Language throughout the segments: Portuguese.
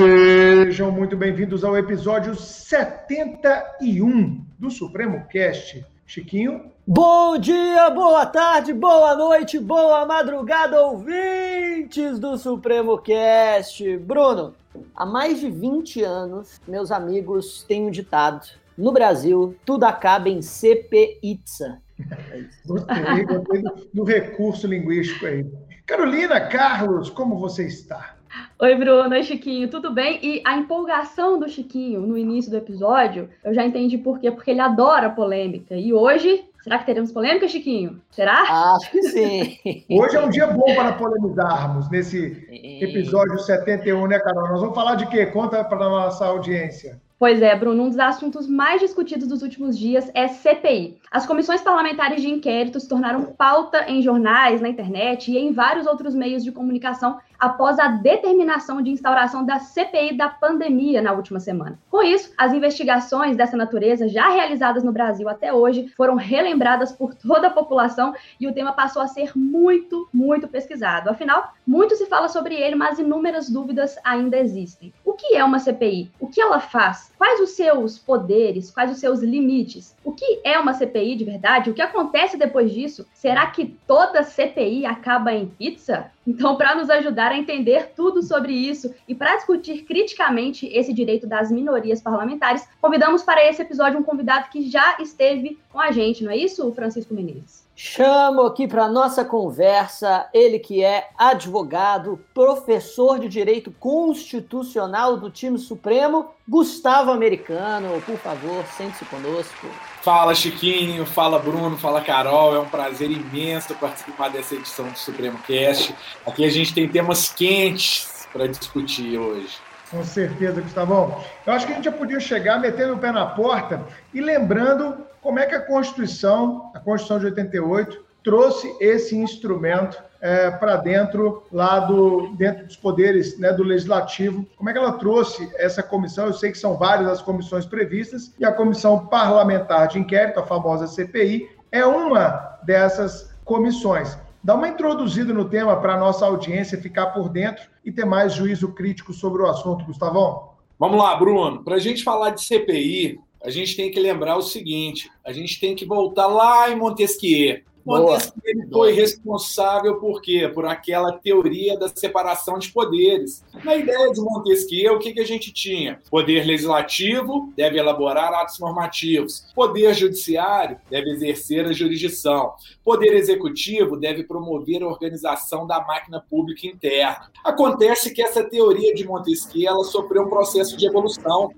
Sejam muito bem-vindos ao episódio 71 do Supremo Cast. Chiquinho. Bom dia, boa tarde, boa noite, boa madrugada, ouvintes do Supremo Cast. Bruno, há mais de 20 anos, meus amigos têm um ditado. No Brasil, tudo acaba em CPITSA. gostei, gostei do, do recurso linguístico aí. Carolina, Carlos, como você está? Oi, Bruno, oi, Chiquinho, tudo bem? E a empolgação do Chiquinho no início do episódio, eu já entendi por quê, porque ele adora polêmica. E hoje, será que teremos polêmica, Chiquinho? Será? Acho que sim. Hoje é um dia bom para polemizarmos nesse episódio 71, né, Carol? Nós vamos falar de quê? Conta para a nossa audiência. Pois é, Bruno, um dos assuntos mais discutidos dos últimos dias é CPI. As comissões parlamentares de inquérito se tornaram pauta em jornais, na internet e em vários outros meios de comunicação após a determinação de instauração da CPI da pandemia na última semana. Com isso, as investigações dessa natureza já realizadas no Brasil até hoje foram relembradas por toda a população e o tema passou a ser muito, muito pesquisado. Afinal, muito se fala sobre ele, mas inúmeras dúvidas ainda existem. O que é uma CPI? O que ela faz? Quais os seus poderes? Quais os seus limites? O que é uma CPI de verdade? O que acontece depois disso? Será que toda CPI acaba em pizza? Então, para nos ajudar a entender tudo sobre isso e para discutir criticamente esse direito das minorias parlamentares, convidamos para esse episódio um convidado que já esteve com a gente, não é isso, Francisco Menezes? Chamo aqui para nossa conversa ele que é advogado, professor de Direito Constitucional do time Supremo, Gustavo Americano. Por favor, sente-se conosco. Fala Chiquinho, fala Bruno, fala Carol. É um prazer imenso participar dessa edição do Supremo Cast. Aqui a gente tem temas quentes para discutir hoje. Com certeza, Gustavão. Eu acho que a gente já podia chegar metendo o pé na porta e lembrando como é que a Constituição, a Constituição de 88, trouxe esse instrumento é, para dentro lá do dentro dos poderes né, do legislativo. Como é que ela trouxe essa comissão? Eu sei que são várias as comissões previstas e a comissão parlamentar de inquérito, a famosa CPI, é uma dessas comissões. Dá uma introduzida no tema para a nossa audiência ficar por dentro e ter mais juízo crítico sobre o assunto, Gustavão. Vamos lá, Bruno. Para a gente falar de CPI, a gente tem que lembrar o seguinte: a gente tem que voltar lá em Montesquieu. Montesquieu foi responsável por quê? Por aquela teoria da separação de poderes. Na ideia de Montesquieu, o que, que a gente tinha? Poder legislativo deve elaborar atos normativos. Poder judiciário deve exercer a jurisdição. Poder executivo deve promover a organização da máquina pública interna. Acontece que essa teoria de Montesquieu ela sofreu um processo de evolução.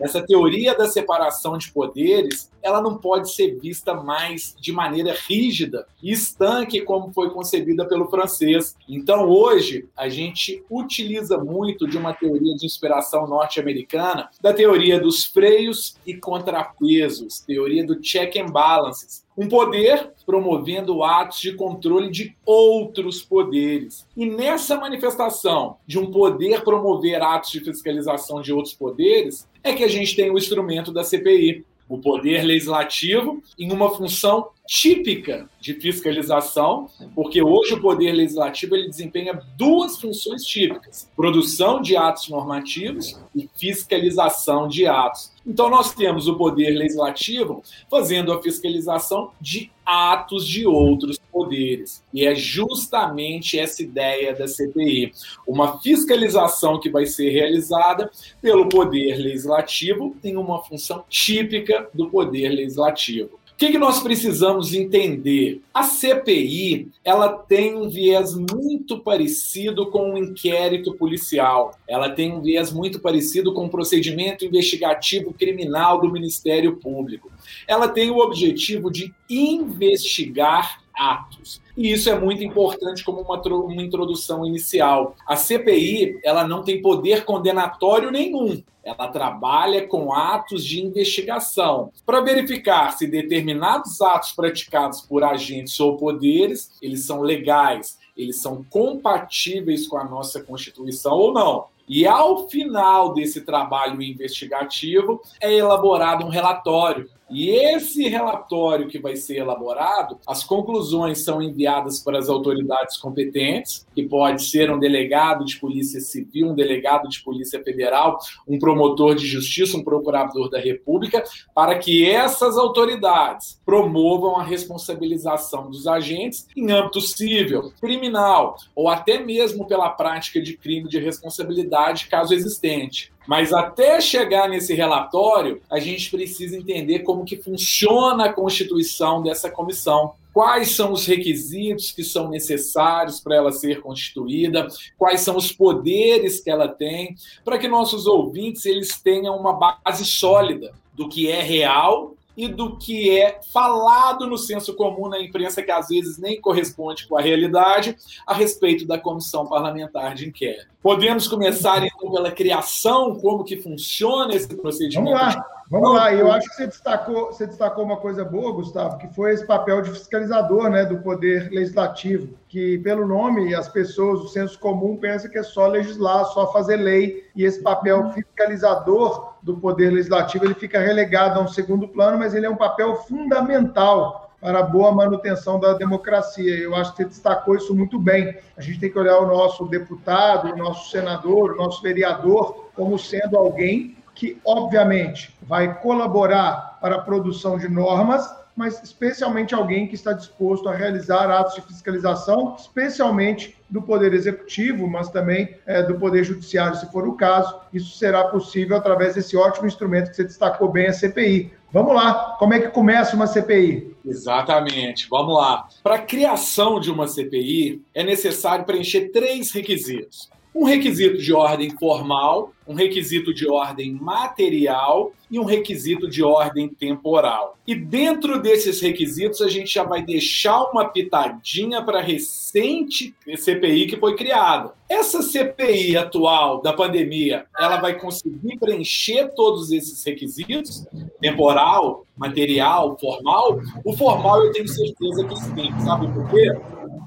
Essa teoria da separação de poderes, ela não pode ser vista mais de maneira rígida e estanque como foi concebida pelo francês. Então, hoje, a gente utiliza muito de uma teoria de inspiração norte-americana, da teoria dos freios e contrapesos, teoria do check and balances. Um poder promovendo atos de controle de outros poderes. E nessa manifestação de um poder promover atos de fiscalização de outros poderes, é que a gente tem o instrumento da CPI, o poder legislativo em uma função típica de fiscalização, porque hoje o poder legislativo ele desempenha duas funções típicas: produção de atos normativos e fiscalização de atos. Então nós temos o poder legislativo fazendo a fiscalização de atos de outros poderes. E é justamente essa ideia da CPI, uma fiscalização que vai ser realizada pelo poder legislativo em uma função típica do poder legislativo. O que, que nós precisamos entender? A CPI ela tem um viés muito parecido com um inquérito policial. Ela tem um viés muito parecido com o um procedimento investigativo criminal do Ministério Público. Ela tem o objetivo de investigar atos. E isso é muito importante como uma, uma introdução inicial. A CPI ela não tem poder condenatório nenhum. Ela trabalha com atos de investigação para verificar se determinados atos praticados por agentes ou poderes eles são legais, eles são compatíveis com a nossa Constituição ou não. E ao final desse trabalho investigativo é elaborado um relatório E esse relatório que vai ser elaborado, as conclusões são enviadas para as autoridades competentes, que pode ser um delegado de polícia civil, um delegado de polícia federal, um promotor de justiça, um procurador da República, para que essas autoridades promovam a responsabilização dos agentes em âmbito civil, criminal ou até mesmo pela prática de crime de responsabilidade, caso existente. Mas até chegar nesse relatório, a gente precisa entender como que funciona a constituição dessa comissão. Quais são os requisitos que são necessários para ela ser constituída? Quais são os poderes que ela tem? Para que nossos ouvintes eles tenham uma base sólida do que é real e do que é falado no senso comum na imprensa, que às vezes nem corresponde com a realidade, a respeito da comissão parlamentar de inquérito. Podemos começar, então, pela criação, como que funciona esse procedimento? Vamos lá. Vamos lá, eu acho que você destacou, você destacou uma coisa boa, Gustavo, que foi esse papel de fiscalizador né, do Poder Legislativo, que pelo nome as pessoas, o senso comum, pensa que é só legislar, só fazer lei, e esse papel fiscalizador do Poder Legislativo ele fica relegado a um segundo plano, mas ele é um papel fundamental para a boa manutenção da democracia. Eu acho que você destacou isso muito bem. A gente tem que olhar o nosso deputado, o nosso senador, o nosso vereador como sendo alguém que, obviamente, vai colaborar para a produção de normas, mas especialmente alguém que está disposto a realizar atos de fiscalização, especialmente do Poder Executivo, mas também é, do Poder Judiciário, se for o caso. Isso será possível através desse ótimo instrumento que você destacou bem, a CPI. Vamos lá, como é que começa uma CPI? Exatamente, vamos lá. Para a criação de uma CPI, é necessário preencher três requisitos um requisito de ordem formal, um requisito de ordem material e um requisito de ordem temporal. E dentro desses requisitos, a gente já vai deixar uma pitadinha para a recente CPI que foi criada. Essa CPI atual da pandemia, ela vai conseguir preencher todos esses requisitos? Temporal, material, formal? O formal eu tenho certeza que sim. Sabe por quê?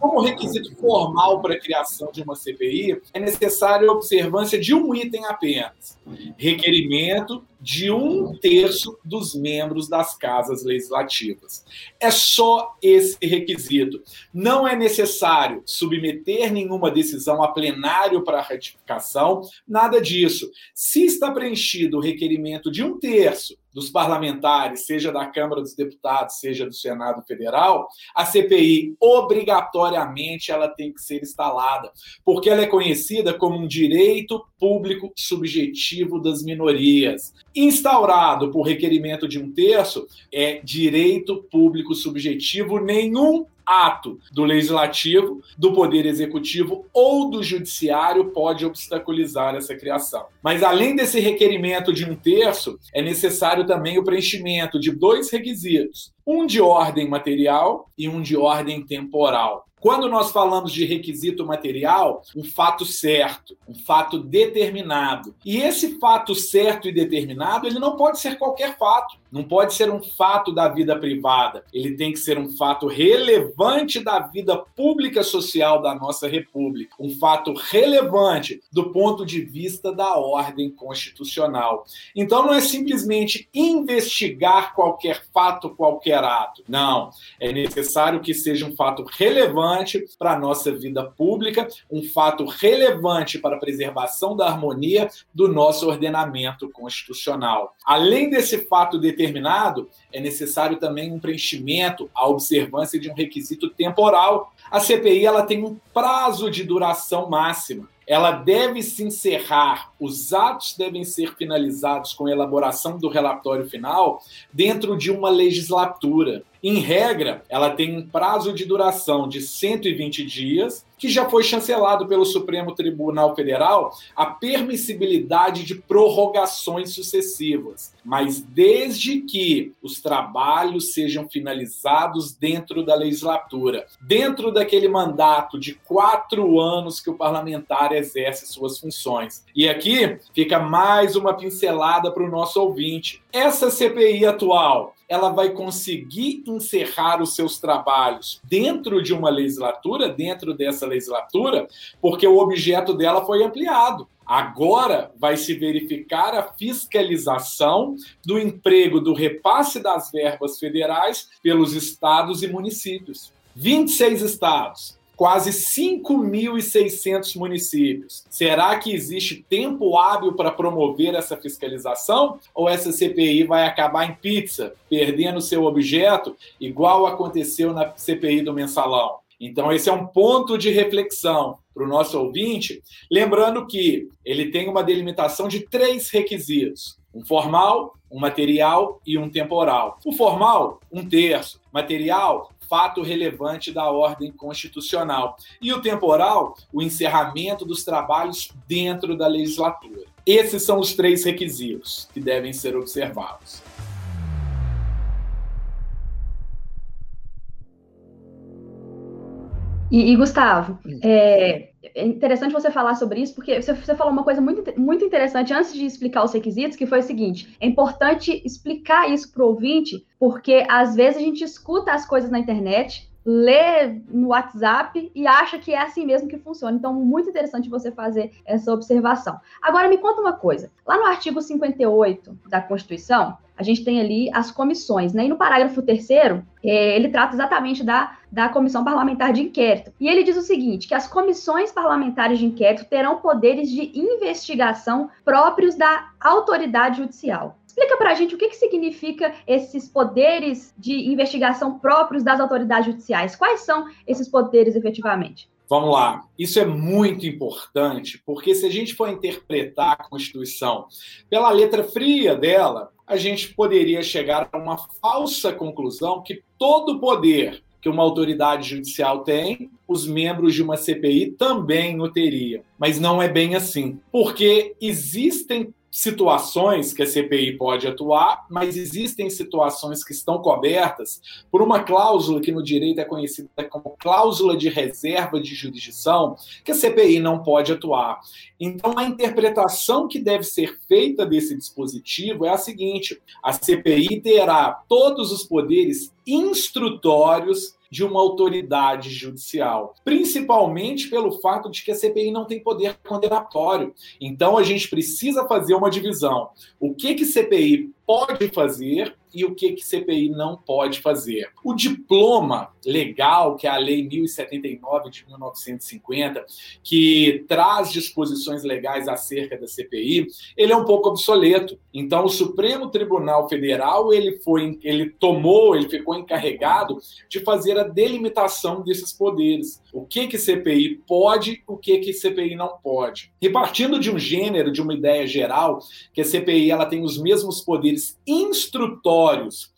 Como requisito formal para a criação de uma CPI, é necessária a observância de um item apenas: requerimento de um terço dos membros das casas legislativas. É só esse requisito. Não é necessário submeter nenhuma decisão a plenário para ratificação, nada disso. Se está preenchido o requerimento de um terço dos parlamentares, seja da Câmara dos Deputados, seja do Senado Federal, a CPI obrigatoriamente ela tem que ser instalada, porque ela é conhecida como um direito público subjetivo das minorias. Instaurado por requerimento de um terço, é direito público subjetivo nenhum ato do legislativo, do poder executivo ou do judiciário pode obstaculizar essa criação. Mas além desse requerimento de um terço, é necessário também o preenchimento de dois requisitos: um de ordem material e um de ordem temporal. Quando nós falamos de requisito material, um fato certo, um fato determinado. E esse fato certo e determinado, ele não pode ser qualquer fato. Não pode ser um fato da vida privada. Ele tem que ser um fato relevante da vida pública social da nossa República. Um fato relevante do ponto de vista da ordem constitucional. Então não é simplesmente investigar qualquer fato, qualquer ato. Não. É necessário que seja um fato relevante para a nossa vida pública, um fato relevante para a preservação da harmonia do nosso ordenamento constitucional. Além desse fato determinado, é necessário também um preenchimento, a observância de um requisito temporal. A CPI ela tem um prazo de duração máxima. Ela deve se encerrar, os atos devem ser finalizados com a elaboração do relatório final dentro de uma legislatura. Em regra, ela tem um prazo de duração de 120 dias que já foi chancelado pelo Supremo Tribunal Federal a permissibilidade de prorrogações sucessivas, mas desde que os trabalhos sejam finalizados dentro da legislatura, dentro daquele mandato de quatro anos que o parlamentar exerce suas funções. E aqui fica mais uma pincelada para o nosso ouvinte. Essa CPI atual, ela vai conseguir encerrar os seus trabalhos dentro de uma legislatura, dentro dessa legislatura, porque o objeto dela foi ampliado. Agora vai se verificar a fiscalização do emprego do repasse das verbas federais pelos estados e municípios. 26 estados, quase 5.600 municípios. Será que existe tempo hábil para promover essa fiscalização? Ou essa CPI vai acabar em pizza, perdendo seu objeto, igual aconteceu na CPI do mensalão? Então, esse é um ponto de reflexão para o nosso ouvinte, lembrando que ele tem uma delimitação de três requisitos: um formal, um material e um temporal. O formal, um terço. Material, fato relevante da ordem constitucional. E o temporal, o encerramento dos trabalhos dentro da legislatura. Esses são os três requisitos que devem ser observados. E, e Gustavo, é, é interessante você falar sobre isso, porque você, você, falou uma coisa muito, muito interessante antes de explicar os requisitos, que foi o seguinte: é importante explicar isso para o ouvinte, porque às vezes a gente escuta as coisas na internet, lê no WhatsApp e acha que é assim mesmo que funciona. Então, muito interessante você fazer essa observação. Agora, me conta uma coisa: lá no artigo 58 da Constituição, a gente tem ali as comissões, né? E no parágrafo terceiro, é, ele trata exatamente da, da comissão parlamentar de inquérito. E ele diz o seguinte: que as comissões parlamentares de inquérito terão poderes de investigação próprios da autoridade judicial. Explica para a gente o que, que significa esses poderes de investigação próprios das autoridades judiciais. Quais são esses poderes efetivamente? Vamos lá. Isso é muito importante, porque se a gente for interpretar a Constituição pela letra fria dela, a gente poderia chegar a uma falsa conclusão que todo poder que uma autoridade judicial tem, os membros de uma CPI também o teriam. Mas não é bem assim, porque existem situações que a CPI pode atuar, mas existem situações que estão cobertas por uma cláusula que no direito é conhecida como cláusula de reserva de jurisdição, que a CPI não pode atuar. Então, a interpretação que deve ser feita desse dispositivo é a seguinte: a CPI terá todos os poderes instrutórios de uma autoridade judicial, principalmente pelo fato de que a CPI não tem poder condenatório. Então a gente precisa fazer uma divisão. O que que CPI pode fazer e o que, que CPI não pode fazer. O diploma legal, que é a Lei 1079 de 1950, que traz disposições legais acerca da CPI, ele é um pouco obsoleto. Então, o Supremo Tribunal Federal ele foi, ele tomou, ele ficou encarregado de fazer a delimitação desses poderes. O que que CPI pode, o que que CPI não pode. E partindo de um gênero, de uma ideia geral, que a CPI ela tem os mesmos poderes instrutórios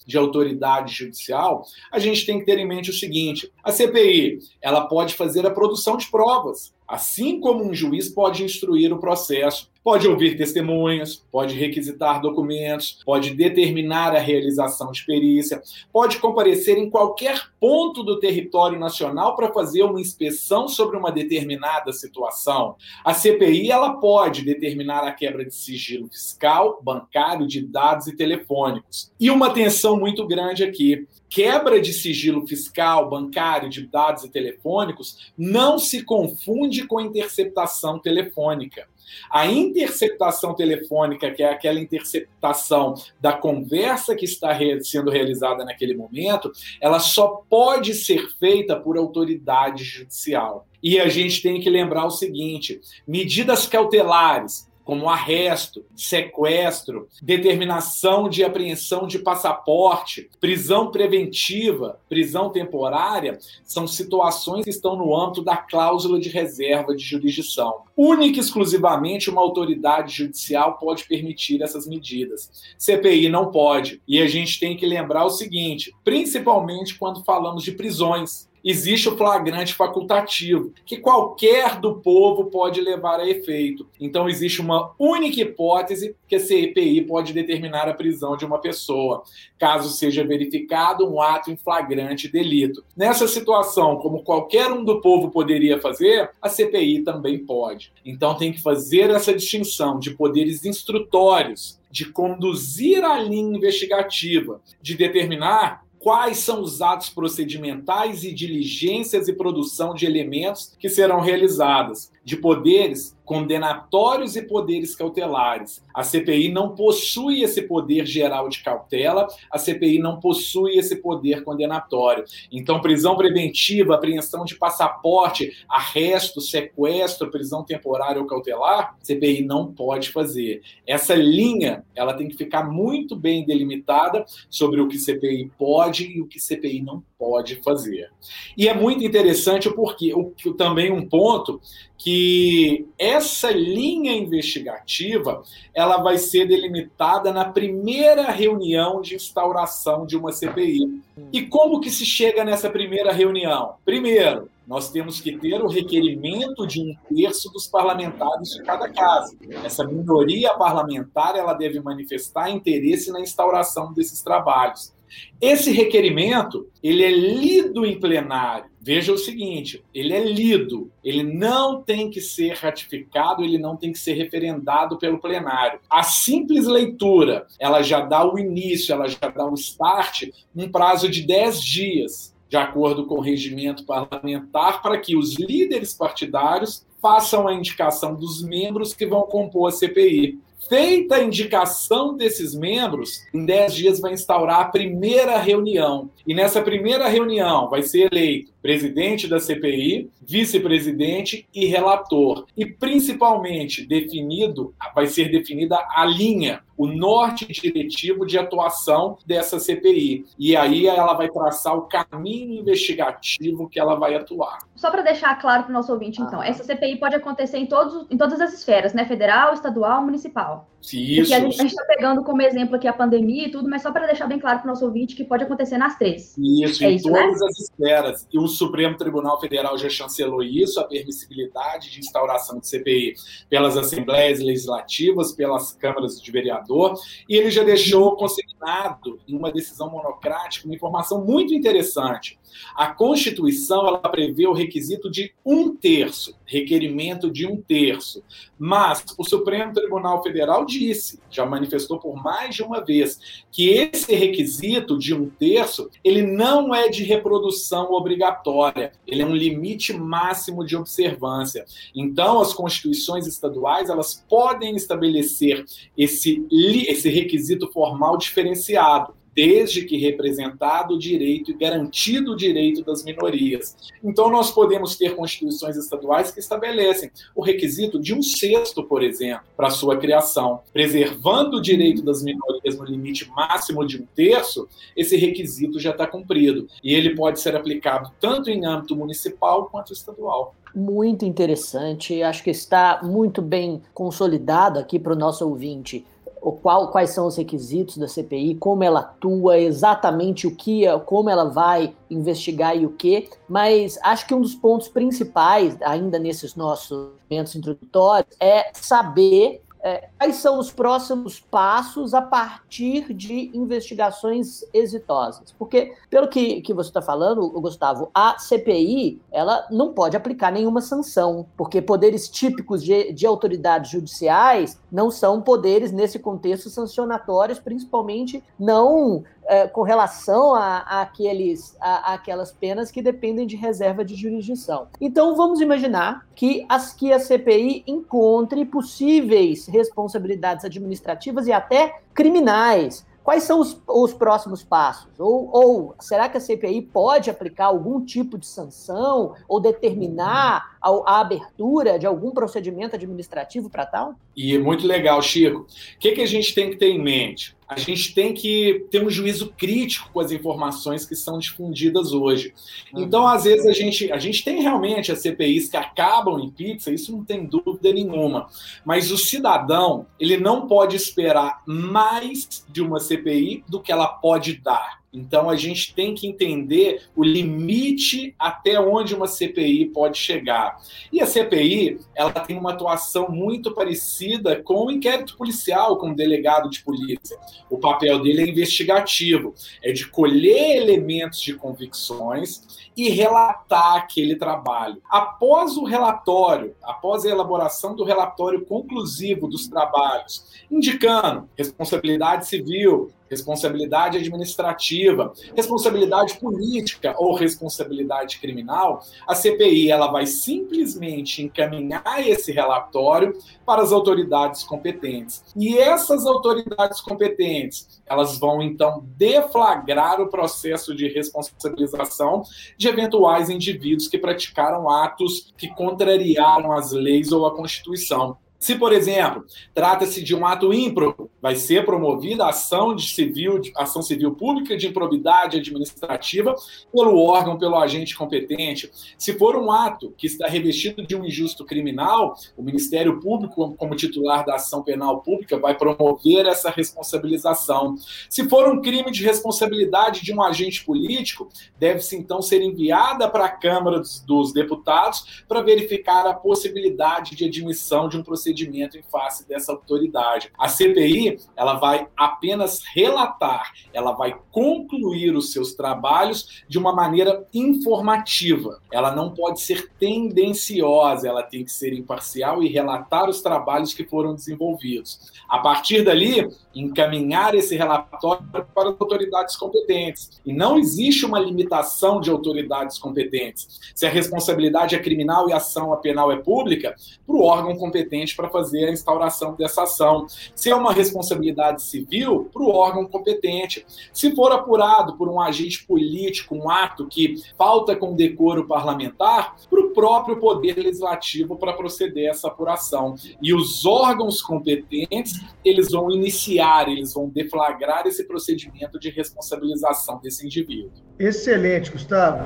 de autoridade judicial, a gente tem que ter em mente o seguinte: a CPI ela pode fazer a produção de provas, assim como um juiz pode instruir o processo Pode ouvir testemunhas, pode requisitar documentos, pode determinar a realização de perícia, pode comparecer em qualquer ponto do território nacional para fazer uma inspeção sobre uma determinada situação. A CPI ela pode determinar a quebra de sigilo fiscal, bancário, de dados e telefônicos. E uma atenção muito grande aqui: quebra de sigilo fiscal, bancário, de dados e telefônicos não se confunde com interceptação telefônica. A interceptação telefônica, que é aquela interceptação da conversa que está sendo realizada naquele momento, ela só pode ser feita por autoridade judicial. E a gente tem que lembrar o seguinte: medidas cautelares, como arresto, sequestro, determinação de apreensão de passaporte, prisão preventiva, prisão temporária, são situações que estão no âmbito da cláusula de reserva de jurisdição. Única e exclusivamente uma autoridade judicial pode permitir essas medidas. CPI não pode. E a gente tem que lembrar o seguinte, principalmente quando falamos de prisões existe o flagrante facultativo, que qualquer do povo pode levar a efeito. Então, existe uma única hipótese que a CPI pode determinar a prisão de uma pessoa, caso seja verificado um ato em flagrante delito. Nessa situação, como qualquer um do povo poderia fazer, a CPI também pode. Então, tem que fazer essa distinção de poderes instrutórios, de conduzir a linha investigativa, de determinar quais são os atos procedimentais e diligências e produção de elementos que serão realizadas, de poderes condenatórios e poderes cautelares. A CPI não possui esse poder geral de cautela, a CPI não possui esse poder condenatório. Então, prisão preventiva, apreensão de passaporte, arresto, sequestro, prisão temporária ou cautelar, CPI não pode fazer. Essa linha, ela tem que ficar muito bem delimitada sobre o que CPI pode e o que CPI não pode fazer. E é muito interessante porque o, também um ponto que essa linha investigativa ela vai ser delimitada na primeira reunião de instauração de uma CPI. E como que se chega nessa primeira reunião? Primeiro, nós temos que ter o requerimento de um terço dos parlamentares de cada casa. Essa minoria parlamentar ela deve manifestar interesse na instauração desses trabalhos. Esse requerimento, ele é lido em plenário. Veja o seguinte, ele é lido, ele não tem que ser ratificado, ele não tem que ser referendado pelo plenário. A simples leitura, ela já dá o início, ela já dá o start num prazo de 10 dias, de acordo com o regimento parlamentar, para que os líderes partidários façam a indicação dos membros que vão compor a CPI. Feita a indicação desses membros, em 10 dias vai instaurar a primeira reunião. E nessa primeira reunião vai ser eleito presidente da CPI, vice-presidente e relator. E principalmente definido, vai ser definida a linha, o norte diretivo de atuação dessa CPI. E aí ela vai traçar o caminho investigativo que ela vai atuar. Só para deixar claro para o nosso ouvinte, então, ah. essa CPI pode acontecer em, todos, em todas as esferas, né? Federal, estadual, municipal. Isso. Porque a gente está pegando como exemplo aqui a pandemia e tudo, mas só para deixar bem claro para o nosso ouvinte que pode acontecer nas três. Isso, é em isso, todas né? as esferas. E o Supremo Tribunal Federal já chancelou isso, a permissibilidade de instauração de CPI pelas assembleias legislativas, pelas câmaras de vereador, e ele já deixou consignado em uma decisão monocrática uma informação muito interessante. A Constituição ela prevê o requisito de um terço, requerimento de um terço. Mas o Supremo Tribunal Federal disse, já manifestou por mais de uma vez, que esse requisito de um terço ele não é de reprodução obrigatória, ele é um limite máximo de observância. Então, as constituições estaduais elas podem estabelecer esse, esse requisito formal diferenciado desde que representado o direito e garantido o direito das minorias. Então, nós podemos ter constituições estaduais que estabelecem o requisito de um sexto, por exemplo, para sua criação. Preservando o direito das minorias no limite máximo de um terço, esse requisito já está cumprido. E ele pode ser aplicado tanto em âmbito municipal quanto estadual muito interessante. Acho que está muito bem consolidado aqui para o nosso ouvinte qual, quais são os requisitos da CPI, como ela atua, exatamente o que, como ela vai investigar e o que, mas acho que um dos pontos principais, ainda nesses nossos momentos introdutórios, é saber é, quais são os próximos passos a partir de investigações exitosas? Porque, pelo que, que você está falando, Gustavo, a CPI ela não pode aplicar nenhuma sanção, porque poderes típicos de, de autoridades judiciais não são poderes, nesse contexto, sancionatórios, principalmente não é, com relação a, a aqueles, a, a, aquelas penas que dependem de reserva de jurisdição. Então, vamos imaginar que, as, que a CPI encontre possíveis responsabilidades administrativas e até criminais Quais são os, os próximos passos? Ou, ou, será que a CPI pode aplicar algum tipo de sanção ou determinar a, abertura de algum procedimento administrativo para tal? E é muito legal, Chico. O que, que a gente tem que ter em mente? A gente tem que ter um juízo crítico com as informações que são difundidas hoje. Uhum. Então, às vezes, a gente, a gente tem realmente as CPIs que acabam em pizza, isso não tem dúvida nenhuma. Mas o cidadão, ele não pode esperar mais de uma CPI do que ela pode dar. Então a gente tem que entender o limite até onde uma CPI pode chegar. E a CPI, ela tem uma atuação muito parecida com o inquérito policial, com o delegado de polícia. O papel dele é investigativo, é de colher elementos de convicções e relatar aquele trabalho. Após o relatório, após a elaboração do relatório conclusivo dos trabalhos, indicando responsabilidade civil, responsabilidade administrativa, responsabilidade política ou responsabilidade criminal, a CPI ela vai simplesmente encaminhar esse relatório para as autoridades competentes. E essas autoridades competentes, elas vão então deflagrar o processo de responsabilização de eventuais indivíduos que praticaram atos que contrariaram as leis ou a Constituição. Se, por exemplo, trata-se de um ato ímpro, vai ser promovida ação de civil, ação civil pública de improbidade administrativa pelo órgão, pelo agente competente. Se for um ato que está revestido de um injusto criminal, o Ministério Público, como titular da ação penal pública, vai promover essa responsabilização. Se for um crime de responsabilidade de um agente político, deve-se então ser enviada para a Câmara dos, dos Deputados para verificar a possibilidade de admissão de um procedimento procedimento em face dessa autoridade. A CPI, ela vai apenas relatar, ela vai concluir os seus trabalhos de uma maneira informativa. Ela não pode ser tendenciosa, ela tem que ser imparcial e relatar os trabalhos que foram desenvolvidos. A partir dali, encaminhar esse relatório para as autoridades competentes. E não existe uma limitação de autoridades competentes. Se a responsabilidade é criminal e a ação penal é pública, para o órgão competente para fazer a instauração dessa ação. Se é uma responsabilidade civil, para o órgão competente. Se for apurado por um agente político, um ato que falta com decoro parlamentar, para o próprio Poder Legislativo para proceder a essa apuração. E os órgãos competentes, eles vão iniciar, eles vão deflagrar esse procedimento de responsabilização desse indivíduo. Excelente, Gustavo.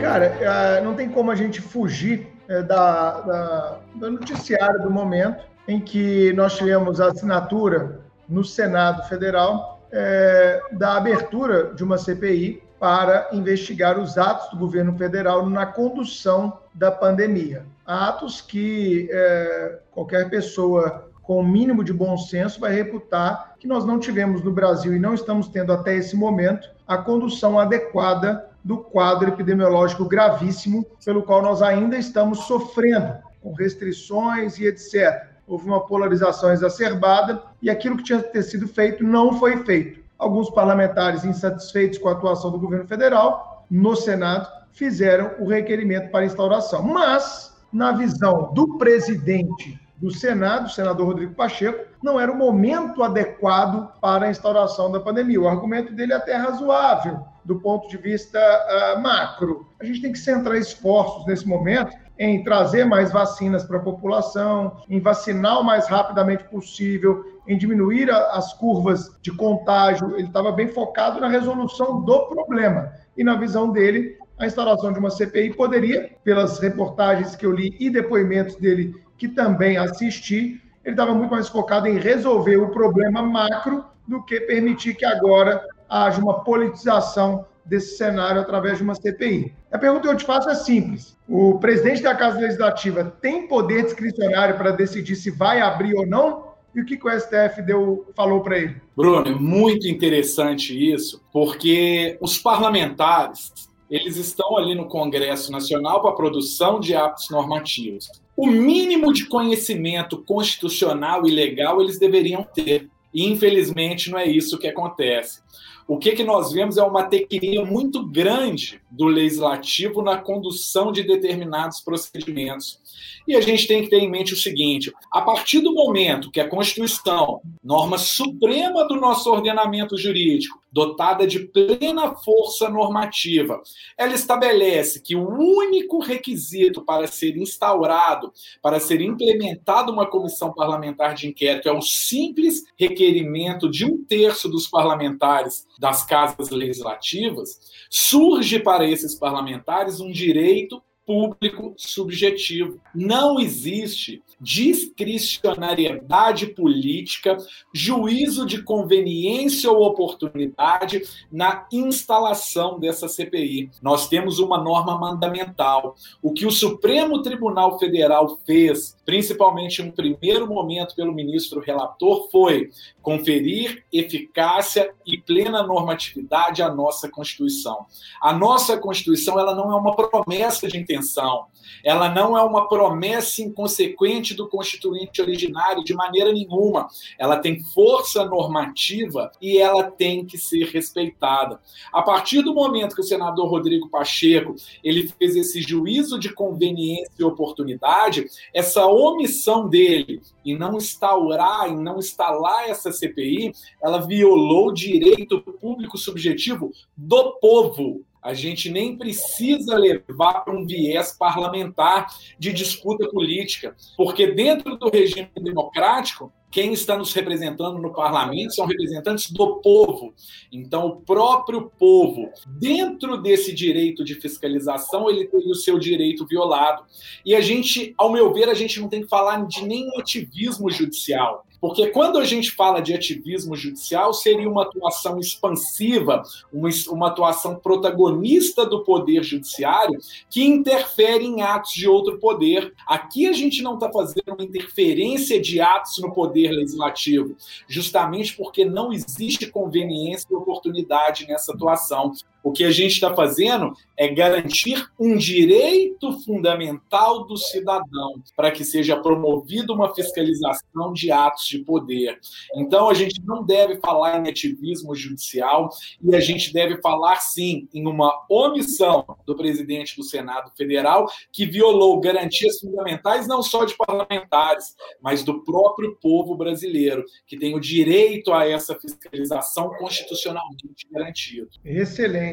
Cara, é, não tem como a gente fugir é, da, da, do noticiário do momento em que nós tivemos a assinatura no Senado Federal é, da abertura de uma CPI para investigar os atos do governo federal na condução da pandemia. Atos que é, qualquer pessoa com o mínimo de bom senso vai reputar que nós não tivemos no Brasil e não estamos tendo até esse momento a condução adequada do quadro epidemiológico gravíssimo pelo qual nós ainda estamos sofrendo, com restrições e etc. Houve uma polarização exacerbada e aquilo que tinha que ter sido feito não foi feito. Alguns parlamentares insatisfeitos com a atuação do governo federal no Senado fizeram o requerimento para instauração. Mas, na visão do presidente do Senado, o senador Rodrigo Pacheco, não era o momento adequado para a instauração da pandemia. O argumento dele é até razoável do ponto de vista uh, macro. A gente tem que centrar esforços nesse momento em trazer mais vacinas para a população, em vacinar o mais rapidamente possível, em diminuir a, as curvas de contágio. Ele estava bem focado na resolução do problema. E na visão dele, a instalação de uma CPI poderia, pelas reportagens que eu li e depoimentos dele que também assisti, ele estava muito mais focado em resolver o problema macro do que permitir que agora haja uma politização desse cenário através de uma CPI. A pergunta que eu te faço é simples: o presidente da Casa Legislativa tem poder discricionário para decidir se vai abrir ou não? E o que, que o STF deu, falou para ele? Bruno, é muito interessante isso, porque os parlamentares eles estão ali no Congresso Nacional para a produção de atos normativos. O mínimo de conhecimento constitucional e legal eles deveriam ter. E, infelizmente, não é isso que acontece. O que, que nós vemos é uma tequinha muito grande do legislativo na condução de determinados procedimentos. E a gente tem que ter em mente o seguinte: a partir do momento que a Constituição, norma suprema do nosso ordenamento jurídico, dotada de plena força normativa, ela estabelece que o único requisito para ser instaurado, para ser implementada uma comissão parlamentar de inquérito é o simples requerimento de um terço dos parlamentares das casas legislativas, surge para esses parlamentares um direito público subjetivo. Não existe discricionariedade política, juízo de conveniência ou oportunidade na instalação dessa CPI. Nós temos uma norma mandamental. O que o Supremo Tribunal Federal fez, principalmente no primeiro momento pelo ministro relator, foi conferir eficácia e plena normatividade à nossa Constituição. A nossa Constituição ela não é uma promessa de intenção Ela não é uma promessa inconsequente do constituinte originário de maneira nenhuma. Ela tem força normativa e ela tem que ser respeitada. A partir do momento que o senador Rodrigo Pacheco ele fez esse juízo de conveniência e oportunidade, essa omissão dele em não instaurar, em não instalar essa CPI, ela violou o direito público subjetivo do povo. A gente nem precisa levar para um viés parlamentar de disputa política, porque dentro do regime democrático, quem está nos representando no parlamento são representantes do povo. Então, o próprio povo, dentro desse direito de fiscalização, ele teria o seu direito violado. E a gente, ao meu ver, a gente não tem que falar de nenhum ativismo judicial. Porque quando a gente fala de ativismo judicial, seria uma atuação expansiva, uma, atuação protagonista do poder judiciário que interfere em atos de outro poder. Aqui a gente não está fazendo uma interferência de atos no poder legislativo, justamente porque não existe conveniência e oportunidade nessa atuação. O que a gente está fazendo é garantir um direito fundamental do cidadão para que seja promovida uma fiscalização de atos de poder. Então, a gente não deve falar em ativismo judicial e a gente deve falar, sim, em uma omissão do presidente do Senado Federal que violou garantias fundamentais não só de parlamentares, mas do próprio povo brasileiro, que tem o direito a essa fiscalização constitucionalmente garantido. Excelente.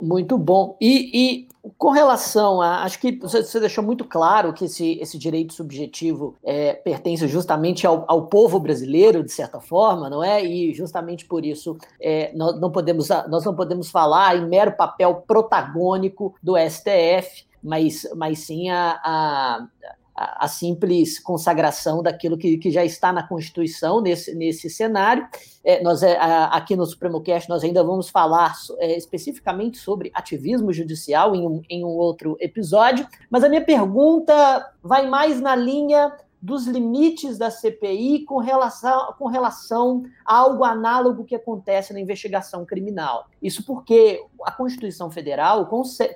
Muito bom. E, e com relação a. Acho que você deixou muito claro que esse, esse direito subjetivo é, pertence justamente ao, ao povo brasileiro, de certa forma, não é? E justamente por isso é, nós, não podemos, nós não podemos falar em mero papel protagônico do STF, mas, mas sim a, a a, simples consagração daquilo que, que já está na Constituição nesse, nesse cenário. É, nós é, aqui no Supremo Cast nós ainda vamos falar é, especificamente sobre ativismo judicial em um, em um outro episódio, mas a minha pergunta vai mais na linha dos limites da CPI com relação, com relação a algo análogo que acontece na investigação criminal. Isso porque a Constituição Federal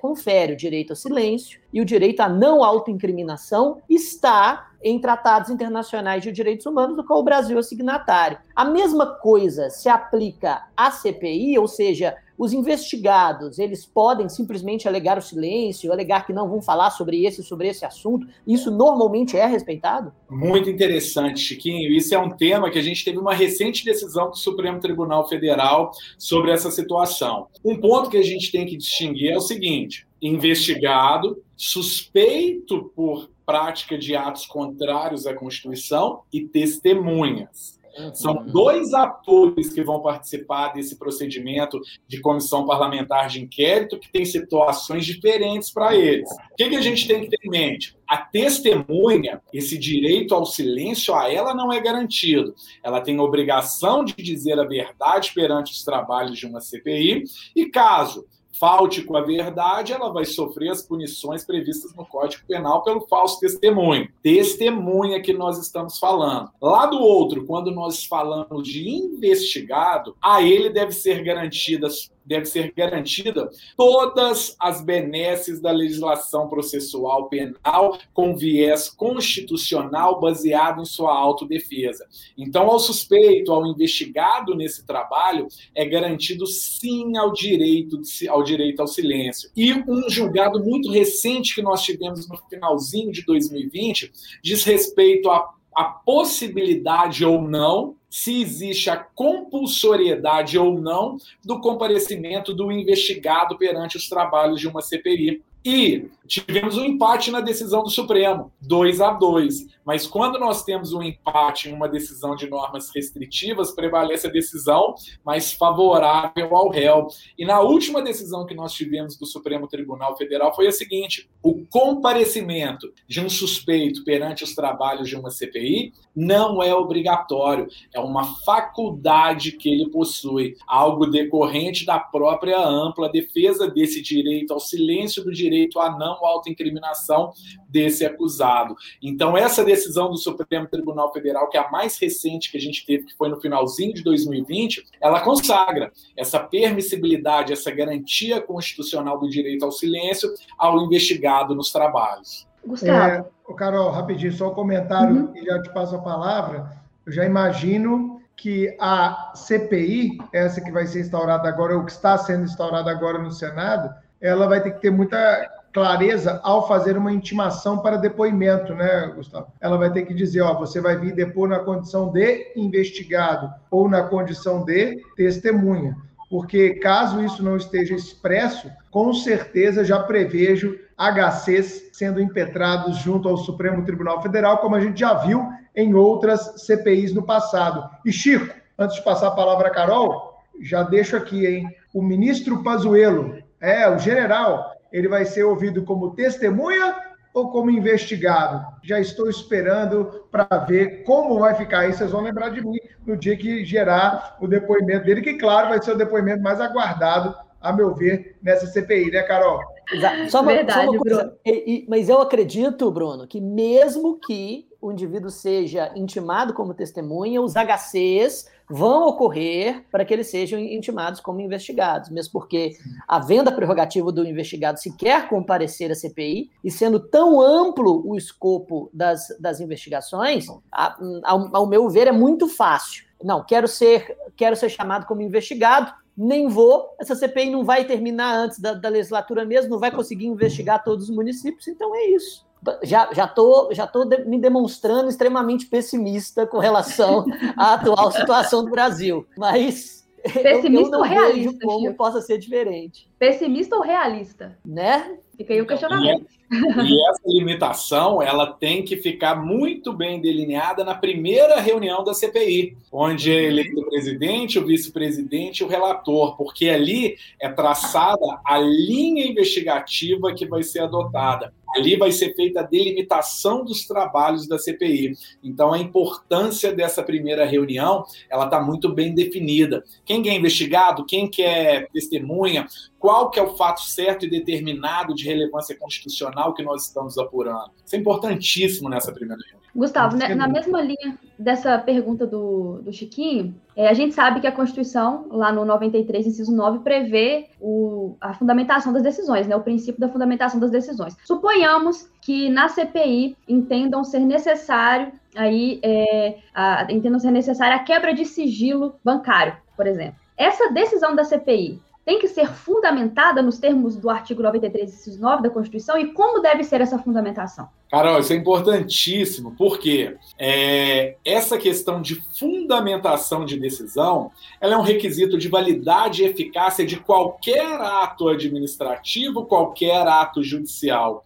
confere o direito ao silêncio e o direito à não autoincriminação está em tratados internacionais de direitos humanos, do qual o Brasil é signatário. A mesma coisa se aplica à CPI, ou seja, os investigados, eles podem simplesmente alegar o silêncio, alegar que não vão falar sobre esse sobre esse assunto. Isso normalmente é respeitado? Muito interessante, Chiquinho. Isso é um tema que a gente teve uma recente decisão do Supremo Tribunal Federal sobre essa situação. Um ponto que a gente tem que distinguir é o seguinte: investigado, suspeito por prática de atos contrários à Constituição e testemunhas. São dois atores que vão participar desse procedimento de comissão parlamentar de inquérito que tem situações diferentes para eles. O que, que a gente tem que ter em mente? A testemunha, esse direito ao silêncio a ela não é garantido. Ela tem obrigação de dizer a verdade perante os trabalhos de uma CPI e caso falte com a verdade, ela vai sofrer as punições previstas no Código Penal pelo falso testemunho. Testemunha que nós estamos falando. Lá do outro, quando nós falamos de investigado, a ele deve ser garantidas deve ser garantida todas as benesses da legislação processual penal com viés constitucional baseado em sua autodefesa. Então, ao suspeito, ao investigado nesse trabalho, é garantido sim ao direito, ao direito ao silêncio. E um julgado muito recente que nós tivemos no finalzinho de 2020 diz respeito a a possibilidade ou não, se existe a compulsoriedade ou não do comparecimento do investigado perante os trabalhos de uma CPI. E tivemos um empate na decisão do Supremo, 2 a 2. Mas quando nós temos um empate em uma decisão de normas restritivas, prevalece a decisão mais favorável ao réu. E na última decisão que nós tivemos do Supremo Tribunal Federal foi a seguinte: o comparecimento de um suspeito perante os trabalhos de uma CPI não é obrigatório, é uma faculdade que ele possui, algo decorrente da própria ampla defesa desse direito ao silêncio do direito à não autoincriminação desse acusado. Então, essa decisão do Supremo Tribunal Federal, que é a mais recente que a gente teve, que foi no finalzinho de 2020, ela consagra essa permissibilidade, essa garantia constitucional do direito ao silêncio ao investigado nos trabalhos. Gustavo. É, Carol, rapidinho, só um comentário uhum. e já te passo a palavra. Eu já imagino que a CPI, essa que vai ser instaurada agora, ou que está sendo instaurada agora no Senado, ela vai ter que ter muita clareza ao fazer uma intimação para depoimento, né, Gustavo? Ela vai ter que dizer, ó, você vai vir depor na condição de investigado ou na condição de testemunha. Porque caso isso não esteja expresso, com certeza já prevejo HCs sendo impetrados junto ao Supremo Tribunal Federal, como a gente já viu em outras CPIs no passado. E Chico, antes de passar a palavra a Carol, já deixo aqui, hein? O ministro Pazuello, é, o general, ele vai ser ouvido como testemunha ou como investigado? Já estou esperando para ver como vai ficar isso. Vocês vão lembrar de mim no dia que gerar o depoimento dele, que, claro, vai ser o depoimento mais aguardado, a meu ver, nessa CPI, né, Carol? Exato. Só uma, Verdade, só uma coisa, e, e, mas eu acredito, Bruno, que mesmo que o indivíduo seja intimado como testemunha, os HCs vão ocorrer para que eles sejam intimados como investigados, mesmo porque, a prerrogativa do investigado sequer comparecer à CPI, e sendo tão amplo o escopo das, das investigações, a, ao, ao meu ver, é muito fácil. Não, quero ser, quero ser chamado como investigado, nem vou. Essa CPI não vai terminar antes da, da, legislatura mesmo, não vai conseguir investigar todos os municípios, então é isso. Já já tô, já tô me demonstrando extremamente pessimista com relação à atual situação do Brasil, mas pessimista eu, eu não ou realista, vejo como Chico? possa ser diferente. Pessimista ou realista? Né? Fica aí o questionamento. E essa limitação, ela tem que ficar muito bem delineada na primeira reunião da CPI, onde é eleito o presidente, o vice-presidente e o relator, porque ali é traçada a linha investigativa que vai ser adotada. Ali vai ser feita a delimitação dos trabalhos da CPI. Então, a importância dessa primeira reunião, ela está muito bem definida. Quem é investigado, quem que é testemunha, qual que é o fato certo e determinado de relevância constitucional que nós estamos apurando. Isso é importantíssimo nessa primeira reunião. Gustavo, né, na mesma linha dessa pergunta do, do Chiquinho, é, a gente sabe que a Constituição, lá no 93, inciso 9, prevê o, a fundamentação das decisões, né, o princípio da fundamentação das decisões. Suponhamos que na CPI entendam ser necessário aí é, a, entendam ser necessária a quebra de sigilo bancário, por exemplo. Essa decisão da CPI tem que ser fundamentada nos termos do artigo 93, inciso 9 da Constituição, e como deve ser essa fundamentação? Carol, isso é importantíssimo, porque é, essa questão de fundamentação de decisão ela é um requisito de validade e eficácia de qualquer ato administrativo, qualquer ato judicial.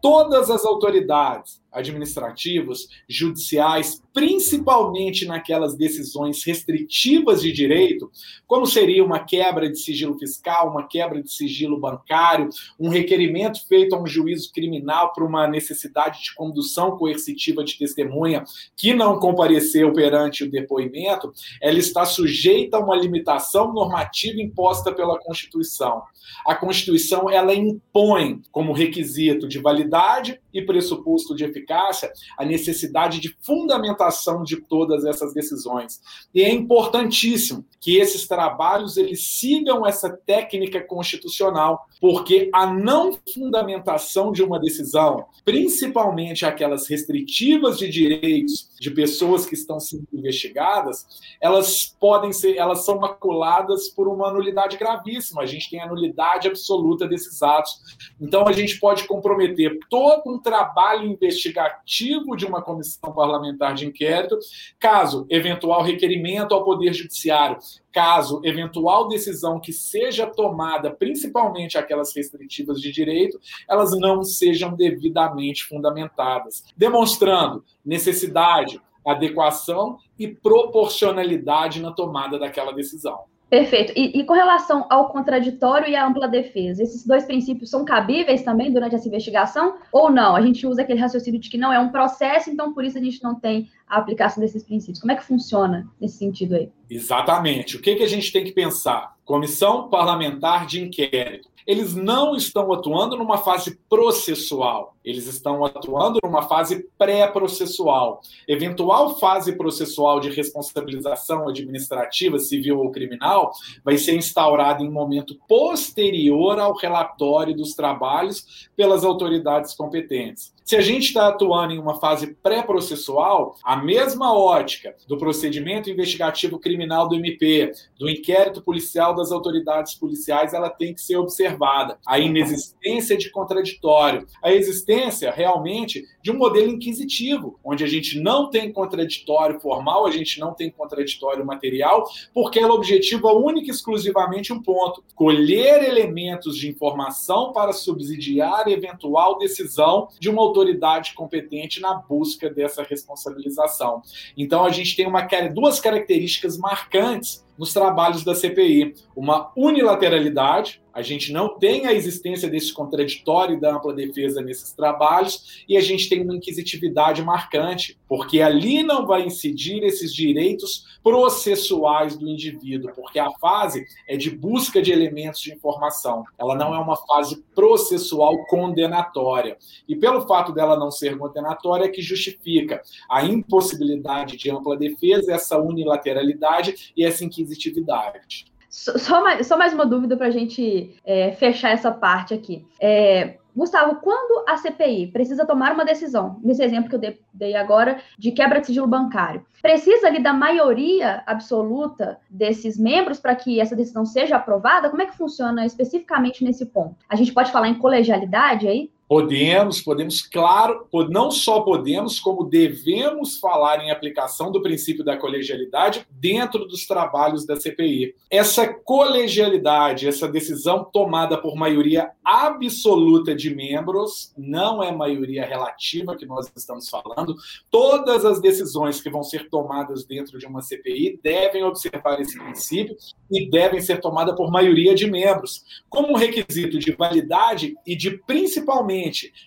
Todas as autoridades, administrativos, judiciais, principalmente naquelas decisões restritivas de direito, como seria uma quebra de sigilo fiscal, uma quebra de sigilo bancário, um requerimento feito a um juízo criminal por uma necessidade de condução coercitiva de testemunha que não compareceu perante o depoimento, ela está sujeita a uma limitação normativa imposta pela Constituição. A Constituição ela impõe como requisito de validade e pressuposto de eficácia a necessidade de fundamentação de todas essas decisões. E é importantíssimo que esses trabalhos eles sigam essa técnica constitucional, porque a não fundamentação de uma decisão, principalmente aquelas restritivas de direitos de pessoas que estão sendo investigadas, elas podem ser, elas são maculadas por uma nulidade gravíssima. A gente tem a nulidade absoluta desses atos. Então a gente pode comprometer todo um trabalho investigativo de uma comissão parlamentar de inquérito, caso eventual requerimento ao Poder Judiciário, caso eventual decisão que seja tomada, principalmente aquelas restritivas de direito, elas não sejam devidamente fundamentadas, demonstrando necessidade, adequação e proporcionalidade na tomada daquela decisão. Perfeito. E, e, com relação ao contraditório e à ampla defesa, esses dois princípios são cabíveis também durante essa investigação ou não? A gente usa aquele raciocínio de que não é um processo, então por isso a gente não tem a aplicação desses princípios. Como é que funciona nesse sentido aí? Exatamente. O que, que a gente tem que pensar? Comissão parlamentar de inquérito. Eles não estão atuando numa fase processual, eles estão atuando numa fase pré-processual. Eventual fase processual de responsabilização administrativa, civil ou criminal vai ser instaurada em momento posterior ao relatório dos trabalhos pelas autoridades competentes. Se a gente está atuando em uma fase pré-processual, a mesma ótica do procedimento investigativo criminal do MP, do inquérito policial das autoridades policiais, ela tem que ser observada. A inexistência de contraditório, a existência realmente de um modelo inquisitivo, onde a gente não tem contraditório formal, a gente não tem contraditório material, porque ela objetiva única e exclusivamente um ponto: colher elementos de informação para subsidiar eventual decisão de uma autoridade competente na busca dessa responsabilização. Então, a gente tem uma, duas características marcantes nos trabalhos da CPI: uma unilateralidade, a gente não tem a existência desse contraditório da ampla defesa nesses trabalhos, e a gente tem uma inquisitividade marcante, porque ali não vai incidir esses direitos processuais do indivíduo, porque a fase é de busca de elementos de informação, ela não é uma fase processual condenatória. E pelo fato dela não ser condenatória, é que justifica a impossibilidade de ampla defesa, essa unilateralidade e essa inquisitividade. Só mais, só mais uma dúvida para a gente é, fechar essa parte aqui. É, Gustavo, quando a CPI precisa tomar uma decisão, nesse exemplo que eu dei agora, de quebra de sigilo bancário, precisa ali da maioria absoluta desses membros para que essa decisão seja aprovada? Como é que funciona especificamente nesse ponto? A gente pode falar em colegialidade aí? Podemos, podemos, claro, não só podemos, como devemos falar em aplicação do princípio da colegialidade dentro dos trabalhos da CPI. Essa colegialidade, essa decisão tomada por maioria absoluta de membros, não é maioria relativa que nós estamos falando. Todas as decisões que vão ser tomadas dentro de uma CPI devem observar esse princípio e devem ser tomadas por maioria de membros, como requisito de validade e de principalmente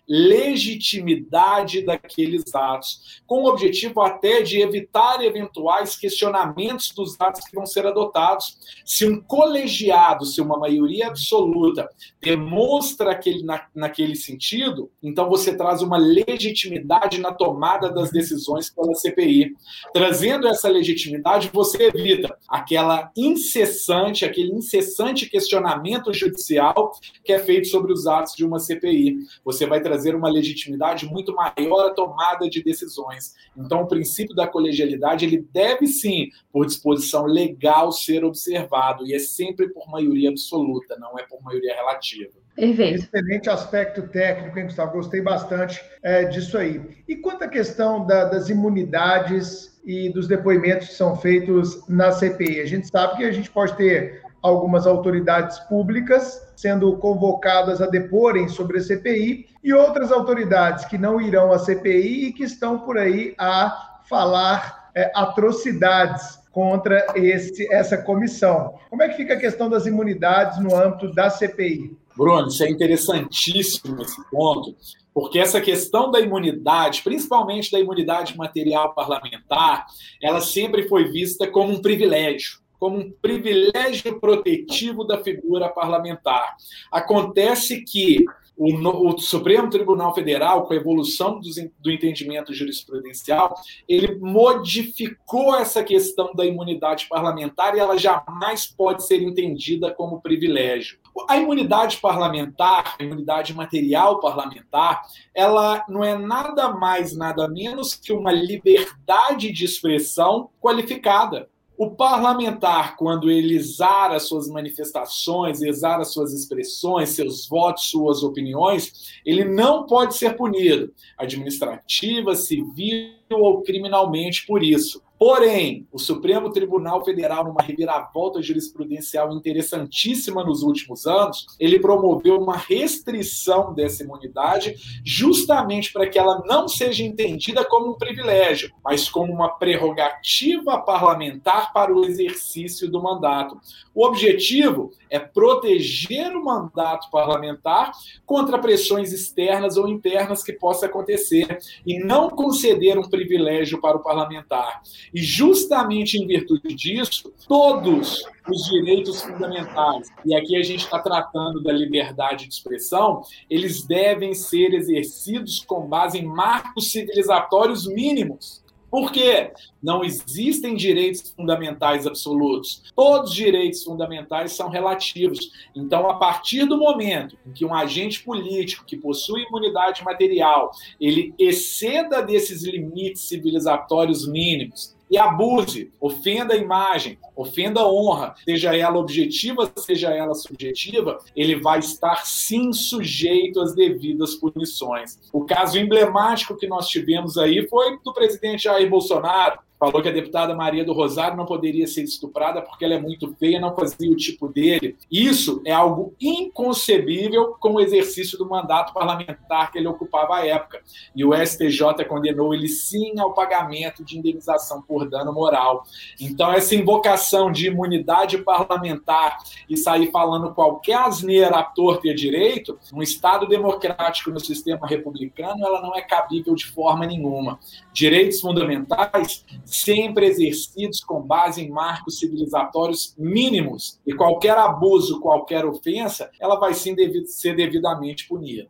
legitimidade daqueles atos, com o objetivo até de evitar eventuais questionamentos dos atos que vão ser adotados. Se um colegiado, se uma maioria absoluta demonstra aquele, na, naquele sentido, então você traz uma legitimidade na tomada das decisões pela CPI. Trazendo essa legitimidade, você evita aquela incessante, aquele incessante questionamento judicial que é feito sobre os atos de uma CPI você vai trazer uma legitimidade muito maior à tomada de decisões. Então, o princípio da colegialidade, ele deve sim, por disposição legal, ser observado, e é sempre por maioria absoluta, não é por maioria relativa. Perfeito. Excelente aspecto técnico, hein, Gustavo? Gostei bastante é, disso aí. E quanto à questão da, das imunidades e dos depoimentos que são feitos na CPI? A gente sabe que a gente pode ter algumas autoridades públicas sendo convocadas a deporem sobre a CPI e outras autoridades que não irão à CPI e que estão por aí a falar é, atrocidades contra esse, essa comissão. Como é que fica a questão das imunidades no âmbito da CPI? Bruno, isso é interessantíssimo esse ponto, porque essa questão da imunidade, principalmente da imunidade material parlamentar, ela sempre foi vista como um privilégio como um privilégio protetivo da figura parlamentar. Acontece que o, o, Supremo Tribunal Federal, com a evolução do, do entendimento jurisprudencial, ele modificou essa questão da imunidade parlamentar e ela jamais pode ser entendida como privilégio. A imunidade parlamentar, a imunidade material parlamentar, ela não é nada mais, nada menos que uma liberdade de expressão qualificada. O parlamentar, quando ele exara suas manifestações, exara suas expressões, seus votos, suas opiniões, ele não pode ser punido. Administrativa, civil ou criminalmente por isso. Porém, o Supremo Tribunal Federal, numa reviravolta jurisprudencial interessantíssima nos últimos anos, ele promoveu uma restrição dessa imunidade, justamente para que ela não seja entendida como um privilégio, mas como uma prerrogativa parlamentar para o exercício do mandato. O objetivo é proteger o mandato parlamentar contra pressões externas ou internas que possa acontecer e não conceder um privilégio para o parlamentar. E justamente em virtude disso, todos os direitos fundamentais, e aqui a gente está tratando da liberdade de expressão, eles devem ser exercidos com base em marcos civilizatórios mínimos. Por quê? Não existem direitos fundamentais absolutos. Todos os direitos fundamentais são relativos. Então, a partir do momento em que um agente político que possui imunidade material, ele exceda desses limites civilizatórios mínimos, e abuse, ofenda a imagem, ofenda a honra, seja ela objetiva, seja ela subjetiva, ele vai estar sim sujeito às devidas punições. O caso emblemático que nós tivemos aí foi do presidente Jair Bolsonaro, falou que a deputada Maria do Rosário não poderia ser estuprada porque ela é muito feia, não fazia o tipo dele. Isso é algo inconcebível com o exercício do mandato parlamentar que ele ocupava à época. E o STJ condenou ele sim ao pagamento de indenização por dano moral. Então, essa invocação de imunidade parlamentar e sair falando qualquer asneira à torta e a direito, no Estado democrático, no sistema republicano, ela não é cabível de forma nenhuma. Direitos fundamentais sempre exercidos com base em marcos civilizatórios mínimos. E qualquer abuso, qualquer ofensa, ela vai sim ser devidamente punida.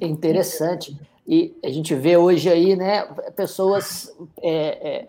Interessante. E a gente vê hoje aí, né, pessoas, é,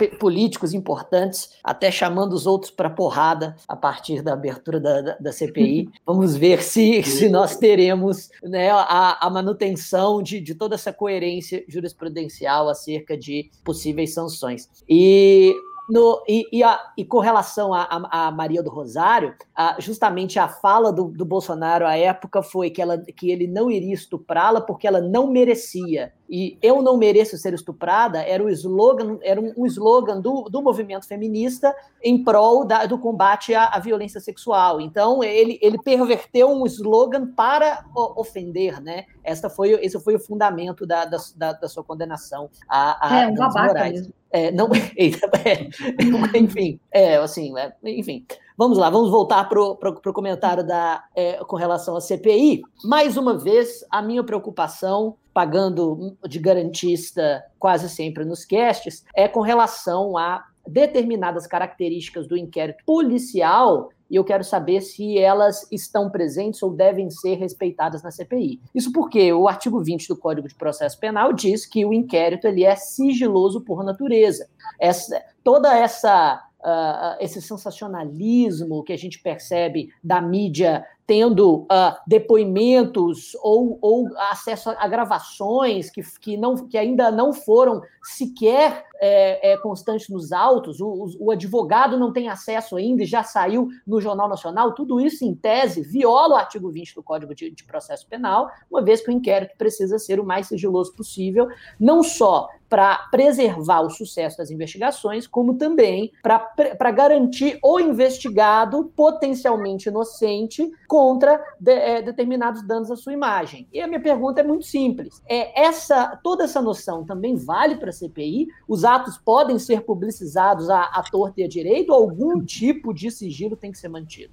é, políticos importantes, até chamando os outros para porrada a partir da abertura da, da, da, CPI. Vamos ver se, se nós teremos né, a, a manutenção de, de toda essa coerência jurisprudencial acerca de possíveis sanções. E no, e, e, a, e, com relação a Maria do Rosário, a, justamente a fala do, do, Bolsonaro à época foi que, ela, que ele não iria estuprá-la porque ela não merecia. E eu não mereço ser estuprada era o slogan, era um, um slogan do, do movimento feminista em prol da, do combate à, à, violência sexual. Então ele, ele perverteu um slogan para ofender, né? Essa foi, esse foi o fundamento da, da, da sua condenação a, a é, um babaca mesmo. É, não, é, enfim, é, assim, é, enfim. Vamos lá, vamos voltar para o comentário da, é, com relação à CPI. Mais uma vez, a minha preocupação, pagando de garantista quase sempre nos castes, é com relação a determinadas características do inquérito policial e eu quero saber se elas estão presentes ou devem ser respeitadas na CPI. Isso porque o artigo 20 do Código de Processo Penal diz que o inquérito ele é sigiloso por natureza. Essa, toda essa Uh, esse sensacionalismo que a gente percebe da mídia tendo uh, depoimentos ou, ou, acesso a gravações que, que, não, que ainda não foram sequer é, é, constantes nos autos, o, o, advogado não tem acesso ainda e já saiu no Jornal Nacional, tudo isso, em tese, viola o artigo 20 do Código de, de Processo Penal, uma vez que o inquérito precisa ser o mais sigiloso possível, não só para preservar o sucesso das investigações, como também para garantir o investigado potencialmente inocente contra de, é, determinados danos à sua imagem. E a minha pergunta é muito simples: é essa toda essa noção também vale para a CPI? Os atos podem ser publicizados à, à torta e à direita ou algum tipo de sigilo tem que ser mantido?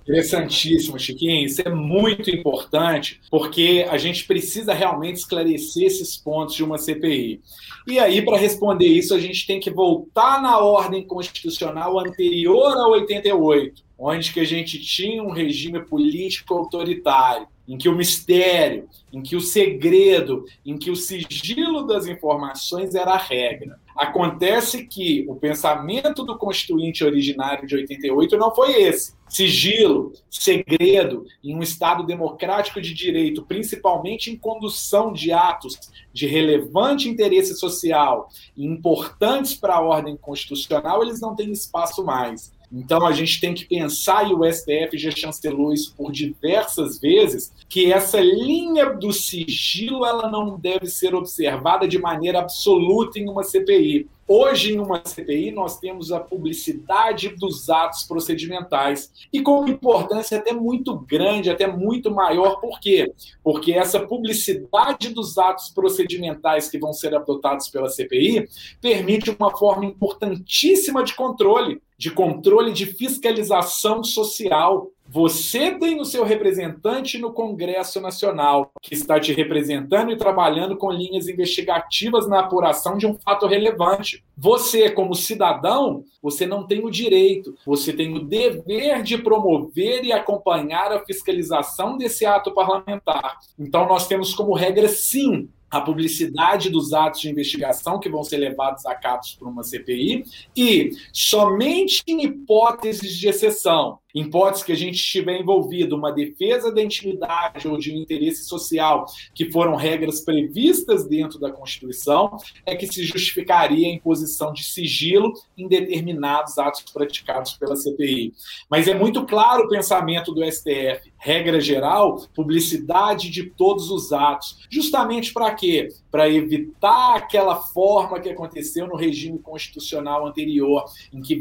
Interessantíssimo, Chiquinho. Isso é muito importante, porque a gente precisa realmente esclarecer esses pontos de uma CPI. E aí, para responder isso, a gente tem que voltar na ordem constitucional anterior a 88, onde que a gente tinha um regime político autoritário em que o mistério, em que o segredo, em que o sigilo das informações era a regra. Acontece que o pensamento do constituinte originário de 88 não foi esse. Sigilo, segredo, em um Estado democrático de direito, principalmente em condução de atos de relevante interesse social e importantes para a ordem constitucional, eles não têm espaço mais. Então a gente tem que pensar, e o STF já chancelou isso por diversas vezes, que essa linha do sigilo ela não deve ser observada de maneira absoluta em uma CPI. Hoje, em uma CPI, nós temos a publicidade dos atos procedimentais e com importância até muito grande, até muito maior. Por quê? Porque essa publicidade dos atos procedimentais que vão ser adotados pela CPI permite uma forma importantíssima de controle, de controle de fiscalização social Você tem o seu representante no Congresso Nacional, que está te representando e trabalhando com linhas investigativas na apuração de um fato relevante. Você, como cidadão, você não tem o direito, você tem o dever de promover e acompanhar a fiscalização desse ato parlamentar. Então, nós temos como regra, sim, a publicidade dos atos de investigação que vão ser levados a cabo por uma CPI e somente em hipóteses de exceção, em hipótese que a gente estiver envolvido uma defesa da intimidade ou de um interesse social, que foram regras previstas dentro da Constituição, é que se justificaria a imposição de sigilo em determinados atos praticados pela CPI. Mas é muito claro o pensamento do STF. Regra geral, publicidade de todos os atos. Justamente para quê? Para evitar aquela forma que aconteceu no regime constitucional anterior, em que,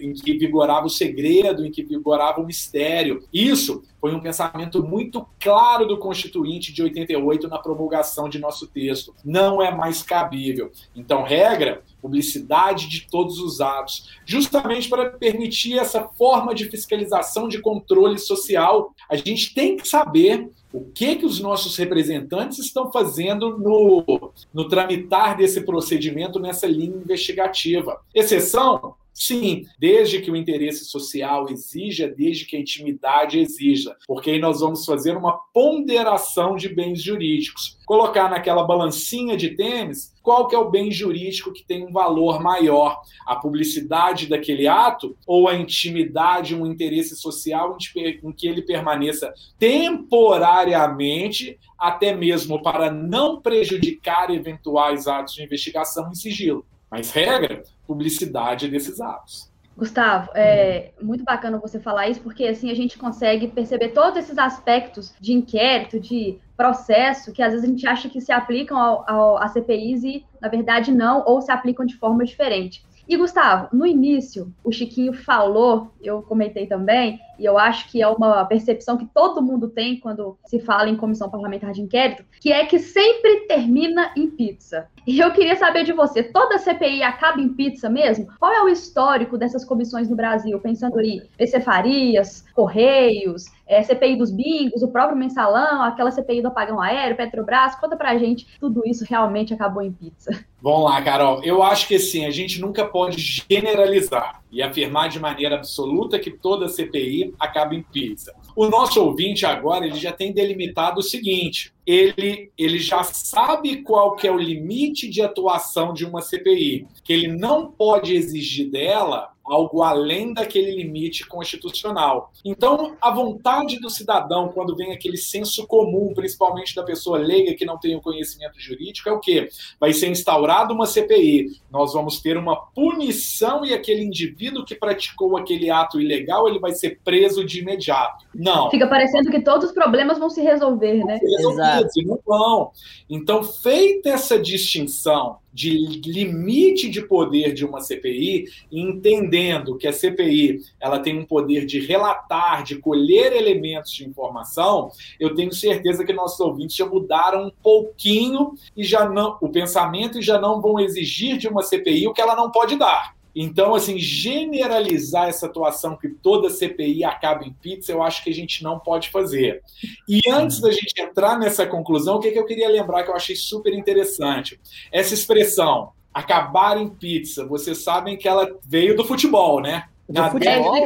em que vigorava o segredo, em que vigorava o mistério. Isso foi um pensamento muito claro do Constituinte de 88 na promulgação de nosso texto. Não é mais cabível. Então, regra, publicidade de todos os atos, justamente para permitir essa forma de fiscalização de controle social. A gente tem que saber o que que os nossos representantes estão fazendo no, no tramitar desse procedimento nessa linha investigativa. Exceção Sim, desde que o interesse social exija, desde que a intimidade exija, porque aí nós vamos fazer uma ponderação de bens jurídicos. Colocar naquela balancinha de tênis qual que é o bem jurídico que tem um valor maior, a publicidade daquele ato ou a intimidade, um interesse social em que ele permaneça temporariamente, até mesmo para não prejudicar eventuais atos de investigação em sigilo. Mas regra, publicidade desses atos. Gustavo, é muito bacana você falar isso, porque assim a gente consegue perceber todos esses aspectos de inquérito, de processo, que às vezes a gente acha que se aplicam ao, ao, a CPIs e, na verdade, não, ou se aplicam de forma diferente. E, Gustavo, no início, o Chiquinho falou, eu comentei também, e eu acho que é uma percepção que todo mundo tem quando se fala em comissão parlamentar de inquérito, que é que sempre termina em pizza. E eu queria saber de você, toda CPI acaba em pizza mesmo? Qual é o histórico dessas comissões no Brasil? Pensando em PC Farias, Correios, é, CPI dos bingos, o próprio mensalão, aquela CPI do apagão aéreo, Petrobras, conta pra gente, tudo isso realmente acabou em pizza. Vamos lá, Carol. Eu acho que sim, a gente nunca pode generalizar e afirmar de maneira absoluta que toda CPI acaba em pizza. O nosso ouvinte agora ele já tem delimitado o seguinte: ele, ele já sabe qual que é o limite de atuação de uma CPI, que ele não pode exigir dela algo além daquele limite constitucional. Então, a vontade do cidadão, quando vem aquele senso comum, principalmente da pessoa leiga que não tem o conhecimento jurídico, é o quê? Vai ser instaurada uma CPI, nós vamos ter uma punição e aquele indivíduo que praticou aquele ato ilegal, ele vai ser preso de imediato. Não. Fica parecendo que todos os problemas vão se resolver, né? Resolvidos, e não vão. Então, feita essa distinção de limite de poder de uma CPI, entendendo que a CPI ela tem um poder de relatar, de colher elementos de informação, eu tenho certeza que nossos ouvintes já mudaram um pouquinho e já não o pensamento e já não vão exigir de uma CPI o que ela não pode dar. Então, assim, generalizar essa atuação que toda CPI acaba em pizza, eu acho que a gente não pode fazer. E antes da gente entrar nessa conclusão, o que, que eu queria lembrar que eu achei super interessante? Essa expressão, acabar em pizza, vocês sabem que ela veio do futebol, né? Do futebol?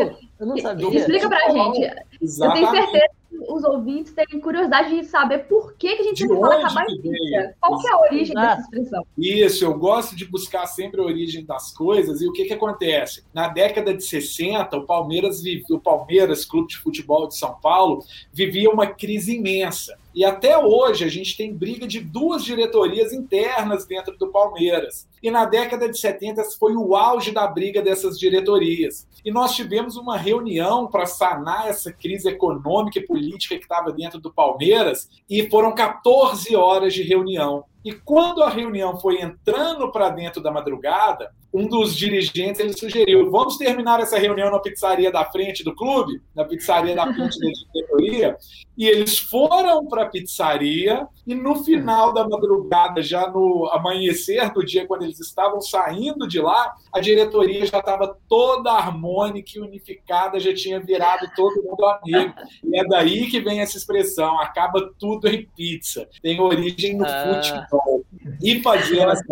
Eu não sabia. Explica pra gente. Exatamente. Eu tenho certeza os ouvintes terem curiosidade de saber por que, que a gente sempre fala acabar em pizza. Qual que é a origem Exato. dessa expressão? Isso, eu gosto de buscar sempre a origem das coisas. E o que, que acontece? Na década de 60, o Palmeiras, o Palmeiras, Clube de Futebol de São Paulo, vivia uma crise imensa. E até hoje a gente tem briga de duas diretorias internas dentro do Palmeiras. E na década de 70 foi o auge da briga dessas diretorias. E nós tivemos uma reunião para sanar essa crise econômica e política que estava dentro do Palmeiras, e foram 14 horas de reunião. E quando a reunião foi entrando para dentro da madrugada, um dos dirigentes ele sugeriu: vamos terminar essa reunião na pizzaria da frente do clube, na pizzaria da frente da diretoria. E eles foram para a pizzaria e no final da madrugada, já no amanhecer do dia, quando eles estavam saindo de lá, a diretoria já estava toda harmônica e unificada, já tinha virado todo mundo amigo. E é daí que vem essa expressão: acaba tudo em pizza. Tem origem no ah. futebol. E fazer essa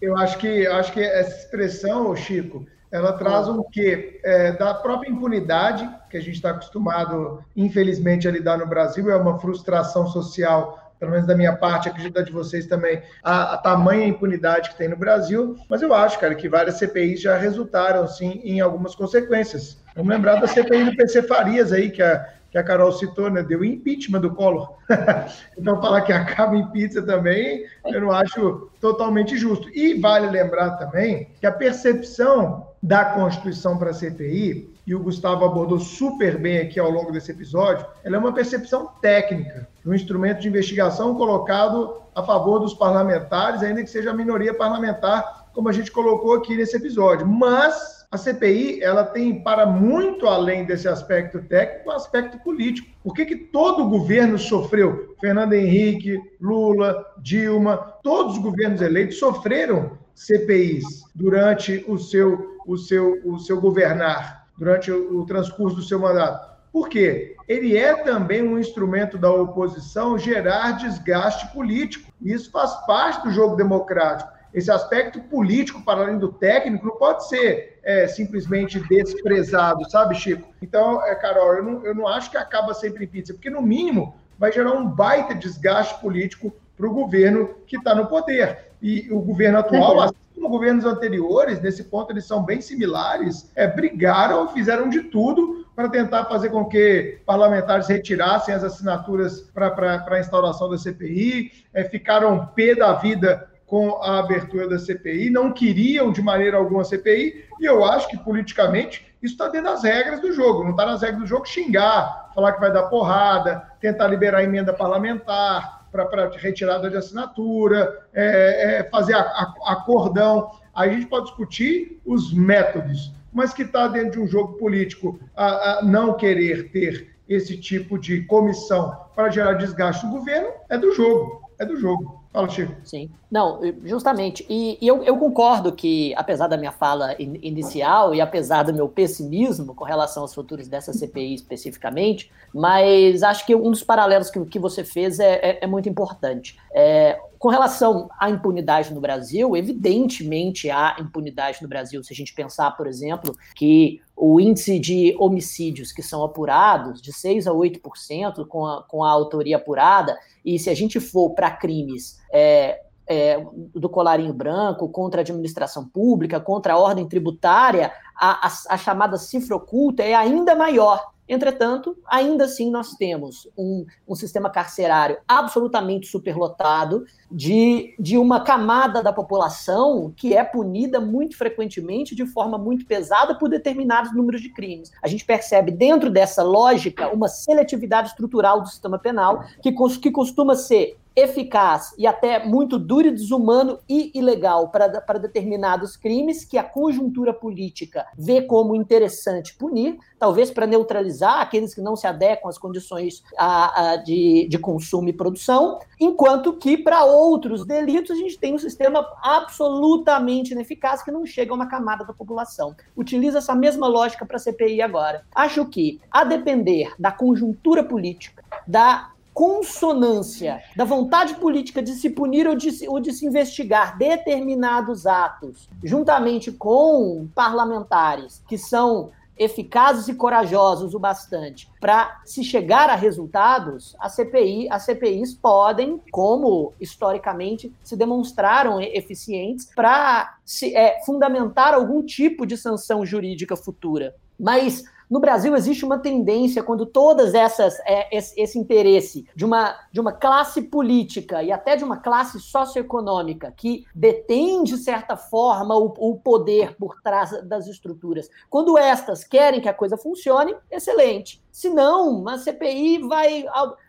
eu acho que, eu acho que essa expressão, Chico, ela traz um quê? É, da própria impunidade, que a gente está acostumado, infelizmente, a lidar no Brasil, é uma frustração social, pelo menos da minha parte, acredito de vocês também, a, a tamanha impunidade que tem no Brasil, mas eu acho, cara, que várias CPIs já resultaram, sim, em algumas consequências. Vamos lembrar da CPI do PC Farias aí, que a, que a Carol citou, né? Deu impeachment do Collor. então, falar que acaba em pizza também, eu não acho totalmente justo. E vale lembrar também que a percepção da Constituição para a CPI, e o Gustavo abordou super bem aqui ao longo desse episódio, ela é uma percepção técnica, um instrumento de investigação colocado a favor dos parlamentares, ainda que seja a minoria parlamentar, como a gente colocou aqui nesse episódio. Mas a CPI ela tem para muito além desse aspecto técnico, aspecto político. Por que, que todo o governo sofreu? Fernando Henrique, Lula, Dilma, todos os governos eleitos sofreram CPIs durante o seu, o seu, o seu governar, durante o, o transcurso do seu mandato. Por quê? Ele é também um instrumento da oposição gerar desgaste político. Isso faz parte do jogo democrático esse aspecto político, para além do técnico, não pode ser é, simplesmente desprezado, sabe, Chico? Então, é, Carol, eu não, eu não acho que acaba sempre em pizza, porque, no mínimo, vai gerar um baita desgaste político para o governo que está no poder. E o governo atual, assim como governos anteriores, nesse ponto eles são bem similares, é, brigaram, fizeram de tudo para tentar fazer com que parlamentares retirassem as assinaturas para a instauração da CPI, é, ficaram pé da vida com a abertura da CPI, não queriam de maneira alguma a CPI, e eu acho que politicamente isso está dentro das regras do jogo, não está nas regras do jogo xingar, falar que vai dar porrada, tentar liberar emenda parlamentar para retirada de assinatura, é, é, fazer a, a, acordão. A gente pode discutir os métodos, mas que está dentro de um jogo político a, a não querer ter esse tipo de comissão para gerar desgaste no governo, é do jogo, é do jogo. Fala, Chico. Sim. Não, justamente. E, e eu, eu, concordo que, apesar da minha fala in, inicial e apesar do meu pessimismo com relação aos futuros dessa CPI especificamente, mas acho que um dos paralelos que, que você fez é, é, é muito importante. É, com relação à impunidade no Brasil, evidentemente há impunidade no Brasil. Se a gente pensar, por exemplo, que o índice de homicídios que são apurados, de 6 a 8% com a, com a autoria apurada, e se a gente for para crimes é, é, do colarinho branco, contra a administração pública, contra a ordem tributária, a, a, a chamada cifra oculta é ainda maior. Entretanto, ainda assim, nós temos um, um, sistema carcerário absolutamente superlotado, de, de uma camada da população que é punida muito frequentemente de forma muito pesada por determinados números de crimes. A gente percebe dentro dessa lógica uma seletividade estrutural do sistema penal que, que costuma ser eficaz e até muito duro e desumano e ilegal para, para determinados crimes que a conjuntura política vê como interessante punir, talvez para neutralizar aqueles que não se adequam às condições a, a, de, de consumo e produção, enquanto que para outros delitos a gente tem um sistema absolutamente ineficaz que não chega a uma camada da população. Utiliza essa mesma lógica para a CPI agora. Acho que, a depender da conjuntura política, da consonância da vontade política de se punir ou de, ou de se investigar determinados atos, juntamente com parlamentares que são eficazes e corajosos o bastante para se chegar a resultados, a CPI, as CPIs podem, como historicamente se demonstraram eficientes, para é, fundamentar algum tipo de sanção jurídica futura. Mas no Brasil existe uma tendência quando todas essas é, esse, esse, interesse de uma de uma classe política e até de uma classe socioeconômica que detém de certa forma o, o poder por trás das estruturas, quando estas querem que a coisa funcione, excelente Se não, a CPI vai,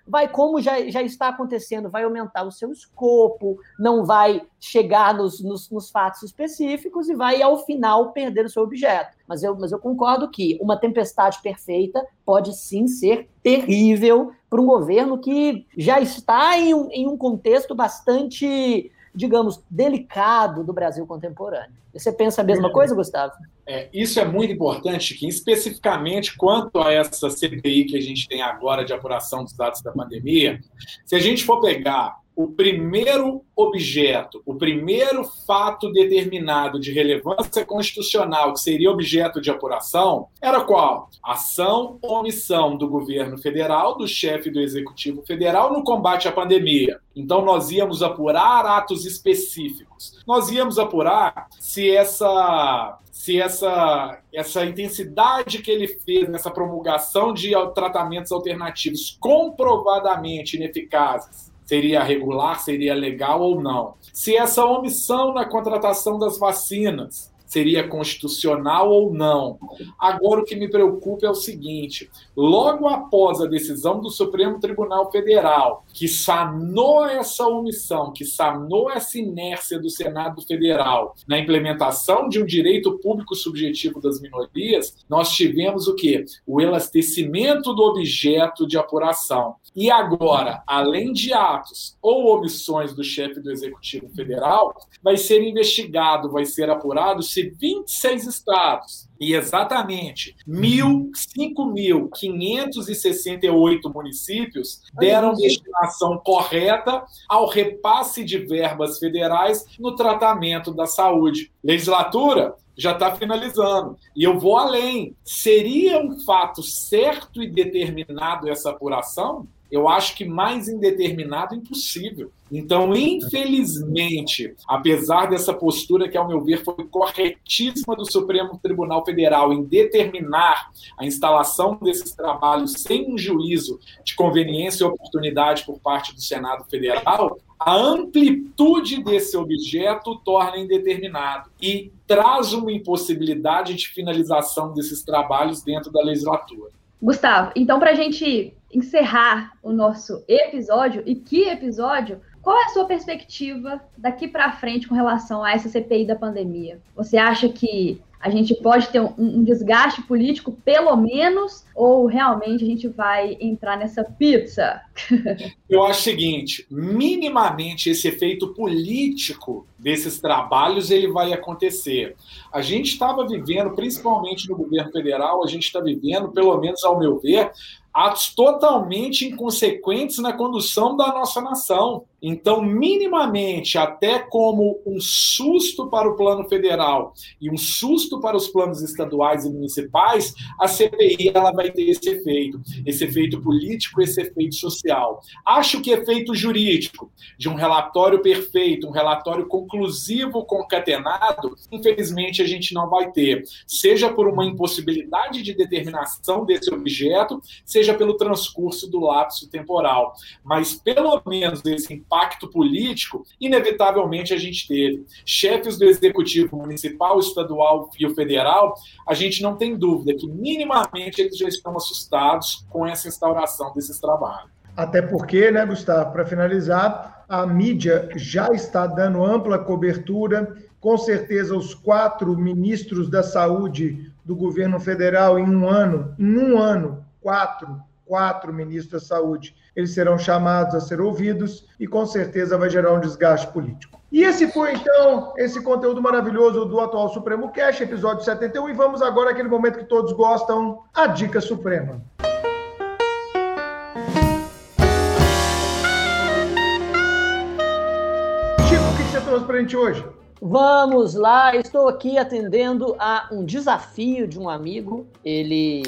vai como já, já está acontecendo, vai aumentar o seu escopo, não vai chegar nos, nos, nos fatos específicos e vai, ao final, perder o seu objeto. Mas eu, mas eu concordo que uma tempestade perfeita pode sim ser terrível para um governo que já está em um, em um contexto bastante digamos, delicado do Brasil contemporâneo. Você pensa a mesma coisa, Gustavo? É, isso é muito importante, que especificamente quanto a essa CPI que a gente tem agora de apuração dos dados da pandemia, se a gente for pegar o primeiro objeto, o primeiro fato determinado de relevância constitucional que seria objeto de apuração era qual? Ação ou omissão do governo federal, do chefe do executivo federal no combate à pandemia. Então nós íamos apurar atos específicos. Nós íamos apurar se essa se essa, essa intensidade que ele fez nessa promulgação de tratamentos alternativos comprovadamente ineficazes seria regular, seria legal ou não. Se essa omissão na contratação das vacinas seria constitucional ou não. Agora, o que me preocupa é o seguinte: logo após a decisão do Supremo Tribunal Federal, que sanou essa omissão, que sanou essa inércia do Senado Federal na implementação de um direito público subjetivo das minorias, nós tivemos o quê? O elastecimento do objeto de apuração. E agora, além de atos ou omissões do chefe do Executivo Federal, vai ser investigado, vai ser apurado se 26 estados e exatamente 5.568 municípios deram destinação correta ao repasse de verbas federais no tratamento da saúde. Legislatura já está finalizando. E eu vou além. Seria um fato certo e determinado essa apuração? Eu acho que mais indeterminado impossível. Então, infelizmente, apesar dessa postura que, ao meu ver, foi corretíssima do Supremo Tribunal Federal em determinar a instalação desses trabalhos sem um juízo de conveniência e oportunidade por parte do Senado Federal, a amplitude desse objeto torna indeterminado e traz uma impossibilidade de finalização desses trabalhos dentro da legislatura. Gustavo, então, para a gente encerrar o nosso episódio, e que episódio, qual é a sua perspectiva daqui para frente com relação a essa CPI da pandemia? Você acha que a gente pode ter um, um, desgaste político, pelo menos, ou realmente a gente vai entrar nessa pizza? Eu acho o seguinte, minimamente esse efeito político desses trabalhos ele vai acontecer. A gente estava vivendo, principalmente no governo federal, a gente está vivendo, pelo menos ao meu ver, atos totalmente inconsequentes na condução da nossa nação. Então, minimamente, até como um susto para o plano federal e um susto para os planos estaduais e municipais, a CPI ela vai ter esse efeito, esse efeito político, esse efeito social. Acho que efeito jurídico de um relatório perfeito, um relatório conclusivo concatenado, infelizmente a gente não vai ter, seja por uma impossibilidade de determinação desse objeto, seja pelo transcurso do lapso temporal. Mas pelo menos esse impacto político, inevitavelmente a gente teve. Chefes do executivo municipal, estadual e o federal, a gente não tem dúvida que minimamente eles já estão assustados com essa instauração desses trabalhos. Até porque, né, Gustavo, para finalizar, a mídia já está dando ampla cobertura. Com certeza, os quatro ministros da saúde do governo federal, em um ano, em um ano, quatro quatro ministros da saúde, eles serão chamados a ser ouvidos e com certeza vai gerar um desgaste político. E esse foi então esse conteúdo maravilhoso do atual Supremo Cash, episódio 71, e vamos agora àquele momento que todos gostam, a dica suprema. Chico, o que você trouxe para a gente hoje? Vamos lá, estou aqui atendendo a um desafio de um amigo. Ele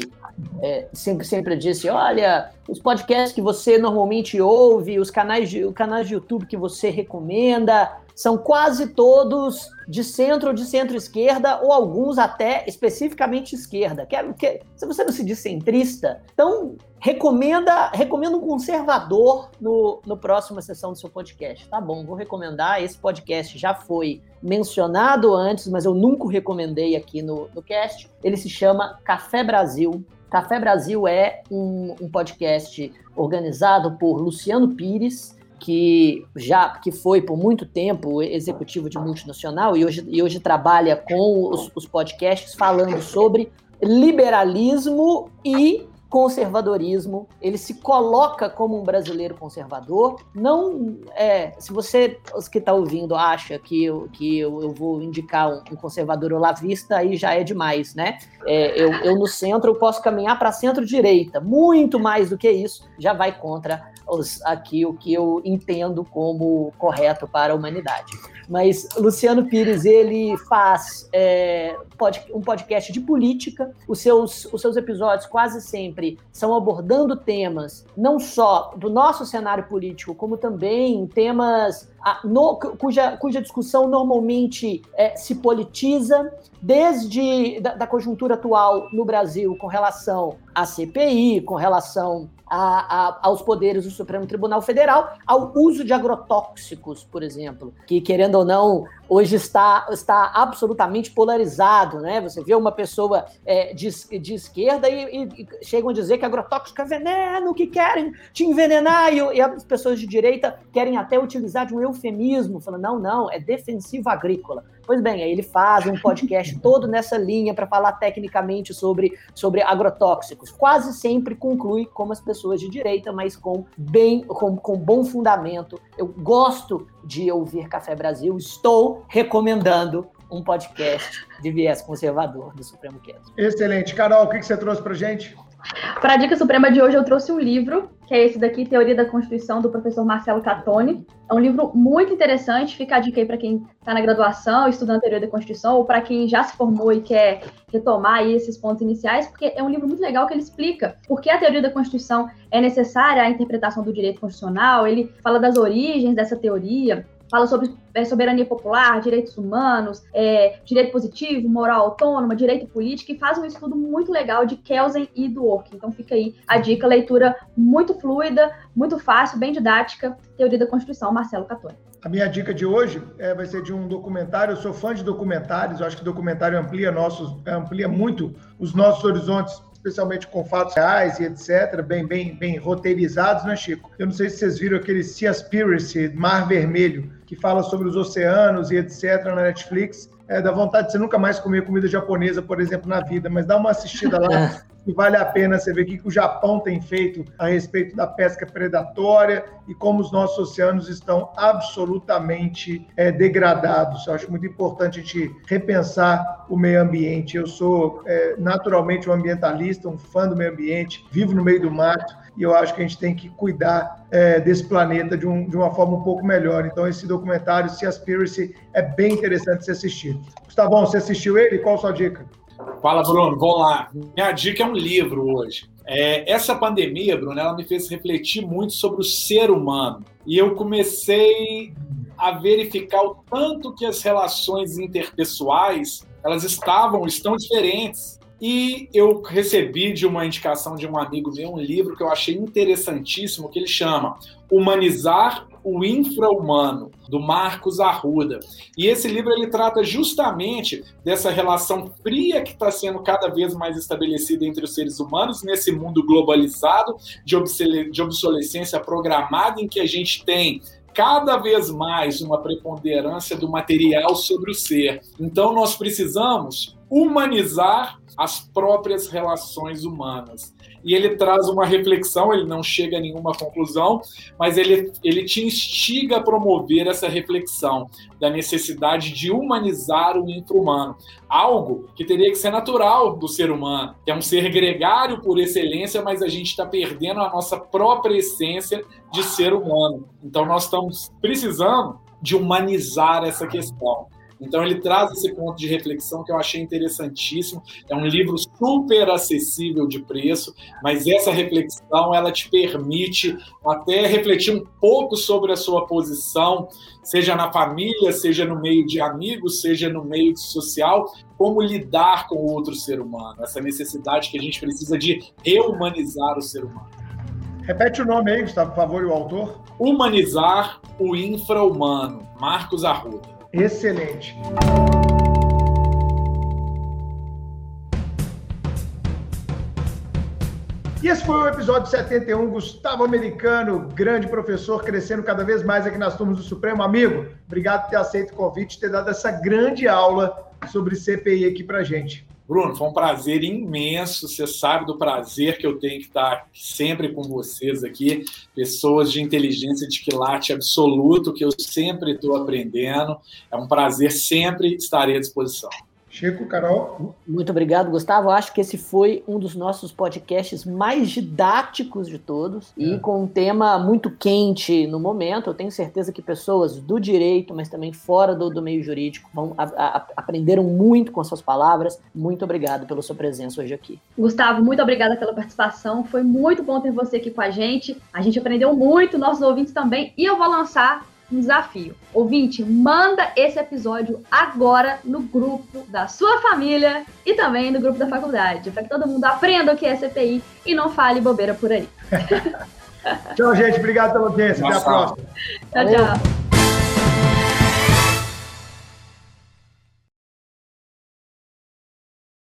é, sempre, sempre disse: olha, os podcasts que você normalmente ouve, os canais de, os canais de YouTube que você recomenda, são quase todos de centro ou de centro-esquerda, ou alguns até especificamente esquerda. Quer, quer, se você não se diz centrista, então recomenda, recomenda um conservador no, no próxima sessão do seu podcast. Tá bom, vou recomendar. Esse podcast já foi mencionado antes, mas eu nunca recomendei aqui no, no cast. Ele se chama Café Brasil Café Brasil é um, um podcast organizado por Luciano Pires, que já que foi por muito tempo executivo de multinacional e hoje, e hoje trabalha com os, os podcasts falando sobre liberalismo e conservadorismo, ele se coloca como um brasileiro conservador. Não é, se você os que está ouvindo acha que eu, que eu, eu vou indicar um, um, conservador olavista, aí já é demais, né? É, eu, eu no centro eu posso caminhar para centro-direita, muito mais do que isso, já vai contra os, aqui o que eu entendo como correto para a humanidade. Mas Luciano Pires, ele faz é, pod, um podcast de política. Os seus, os seus episódios quase sempre são abordando temas não só do nosso cenário político, como também temas a, no, cuja, cuja discussão normalmente é, se politiza, desde da, da, conjuntura atual no Brasil com relação à CPI, com relação a, a, aos poderes do Supremo Tribunal Federal, ao uso de agrotóxicos, por exemplo, que, querendo ou não, hoje está, está absolutamente polarizado, né? Você vê uma pessoa é, de, de esquerda e, e, e, chegam a dizer que agrotóxico é veneno, que querem te envenenar, e, e, as pessoas de direita querem até utilizar de um eufemismo, falando, não, não, é defensivo agrícola. Pois bem, aí ele faz um podcast todo nessa linha para falar tecnicamente sobre, sobre agrotóxicos. Quase sempre conclui como as pessoas de direita, mas com bem com, com bom fundamento. Eu gosto de ouvir Café Brasil, estou recomendando um podcast de viés conservador do Supremo Cast. Excelente. Carol, o que você trouxe para gente? Para a dica suprema de hoje, eu trouxe um livro, que é esse daqui, Teoria da Constituição, do professor Marcelo Catone. É um livro muito interessante, fica a dica aí para quem está na graduação, estudando Teoria da Constituição, ou para quem já se formou e quer retomar esses pontos iniciais, porque é um livro muito legal que ele explica por que a teoria da Constituição é necessária à interpretação do direito constitucional, ele fala das origens dessa teoria, fala sobre é, soberania popular, direitos humanos, é, direito positivo, moral autônoma, direito político, e faz um estudo muito legal de Kelsen e Dworkin. Então fica aí a dica, leitura muito fluida, muito fácil, bem didática, Teoria da Constituição, Marcelo Catone. A minha dica de hoje é, vai ser de um documentário. Eu sou fã de documentários. Eu acho que documentário amplia nossos, amplia muito os nossos horizontes especialmente com fatos reais e etc., bem, bem, bem roteirizados, né, Chico? Eu não sei se vocês viram aquele Seaspiracy, Mar Vermelho, que fala sobre os oceanos e etc. na Netflix. É, dá vontade de você nunca mais comer comida japonesa, por exemplo, na vida, mas dá uma assistida lá. que vale a pena você ver o que o Japão tem feito a respeito da pesca predatória e como os nossos oceanos estão absolutamente é, degradados. Eu acho muito importante a gente repensar o meio ambiente. Eu sou é, naturalmente um ambientalista, um fã do meio ambiente, vivo no meio do mato e eu acho que a gente tem que cuidar é, desse planeta de, um, de, uma forma um pouco melhor. Então, esse documentário, Seaspiracy, é bem interessante se assistir. Gustavão, você assistiu ele? Qual a sua dica? Fala, Bruno. Vamos lá. Minha dica é um livro hoje. É, essa pandemia, Bruno, ela me fez refletir muito sobre o ser humano. E eu comecei a verificar o tanto que as relações interpessoais elas estavam, estão diferentes. E eu recebi de uma indicação de um amigo meu um livro que eu achei interessantíssimo, que ele chama Humanizar o Infra-Humano, do Marcos Arruda. E esse livro ele trata justamente dessa relação fria que está sendo cada vez mais estabelecida entre os seres humanos nesse mundo globalizado, de obsolescência programada, em que a gente tem cada vez mais uma preponderância do material sobre o ser. Então, nós precisamos humanizar as próprias relações humanas. E ele traz uma reflexão, ele não chega a nenhuma conclusão, mas ele, ele te instiga a promover essa reflexão da necessidade de humanizar o infra-humano. Algo que teria que ser natural do ser humano, que é um ser gregário por excelência, mas a gente está perdendo a nossa própria essência de ser humano. Então nós estamos precisando de humanizar essa questão. Então ele traz esse ponto de reflexão que eu achei interessantíssimo. É um livro super acessível de preço, mas essa reflexão ela te permite até refletir um pouco sobre a sua posição, seja na família, seja no meio de amigos, seja no meio social, como lidar com o outro ser humano. Essa necessidade que a gente precisa de rehumanizar o ser humano. Repete o nome aí, Gustavo, por favor, e o autor. Humanizar o infra-humano, Marcos Arruda. Excelente. E esse foi o episódio 71. Gustavo Americano, grande professor, crescendo cada vez mais aqui nas turmas do Supremo. Amigo, obrigado por ter aceito o convite, ter dado essa grande aula sobre CPI aqui para gente. Bruno, foi um prazer imenso. Você sabe do prazer que eu tenho que estar sempre com vocês aqui. Pessoas de inteligência de quilate absoluto, que eu sempre estou aprendendo. É um prazer, sempre estarei à disposição. Chico, Carol. Muito obrigado, Gustavo. Acho que esse foi um dos nossos podcasts mais didáticos de todos é. e com um tema muito quente no momento. Eu tenho certeza que pessoas do direito, mas também fora do, do meio jurídico, vão, a, a, aprenderam muito com suas palavras. Muito obrigado pela sua presença hoje aqui. Gustavo, muito obrigada pela participação. Foi muito bom ter você aqui com a gente. A gente aprendeu muito, nossos ouvintes também. E eu vou lançar um desafio. Ouvinte, manda esse episódio agora no grupo da sua família e também no grupo da faculdade, para que todo mundo aprenda o que é CPI e não fale bobeira por aí. tchau, gente. Obrigado pela audiência. Até a próxima. Tchau, tchau.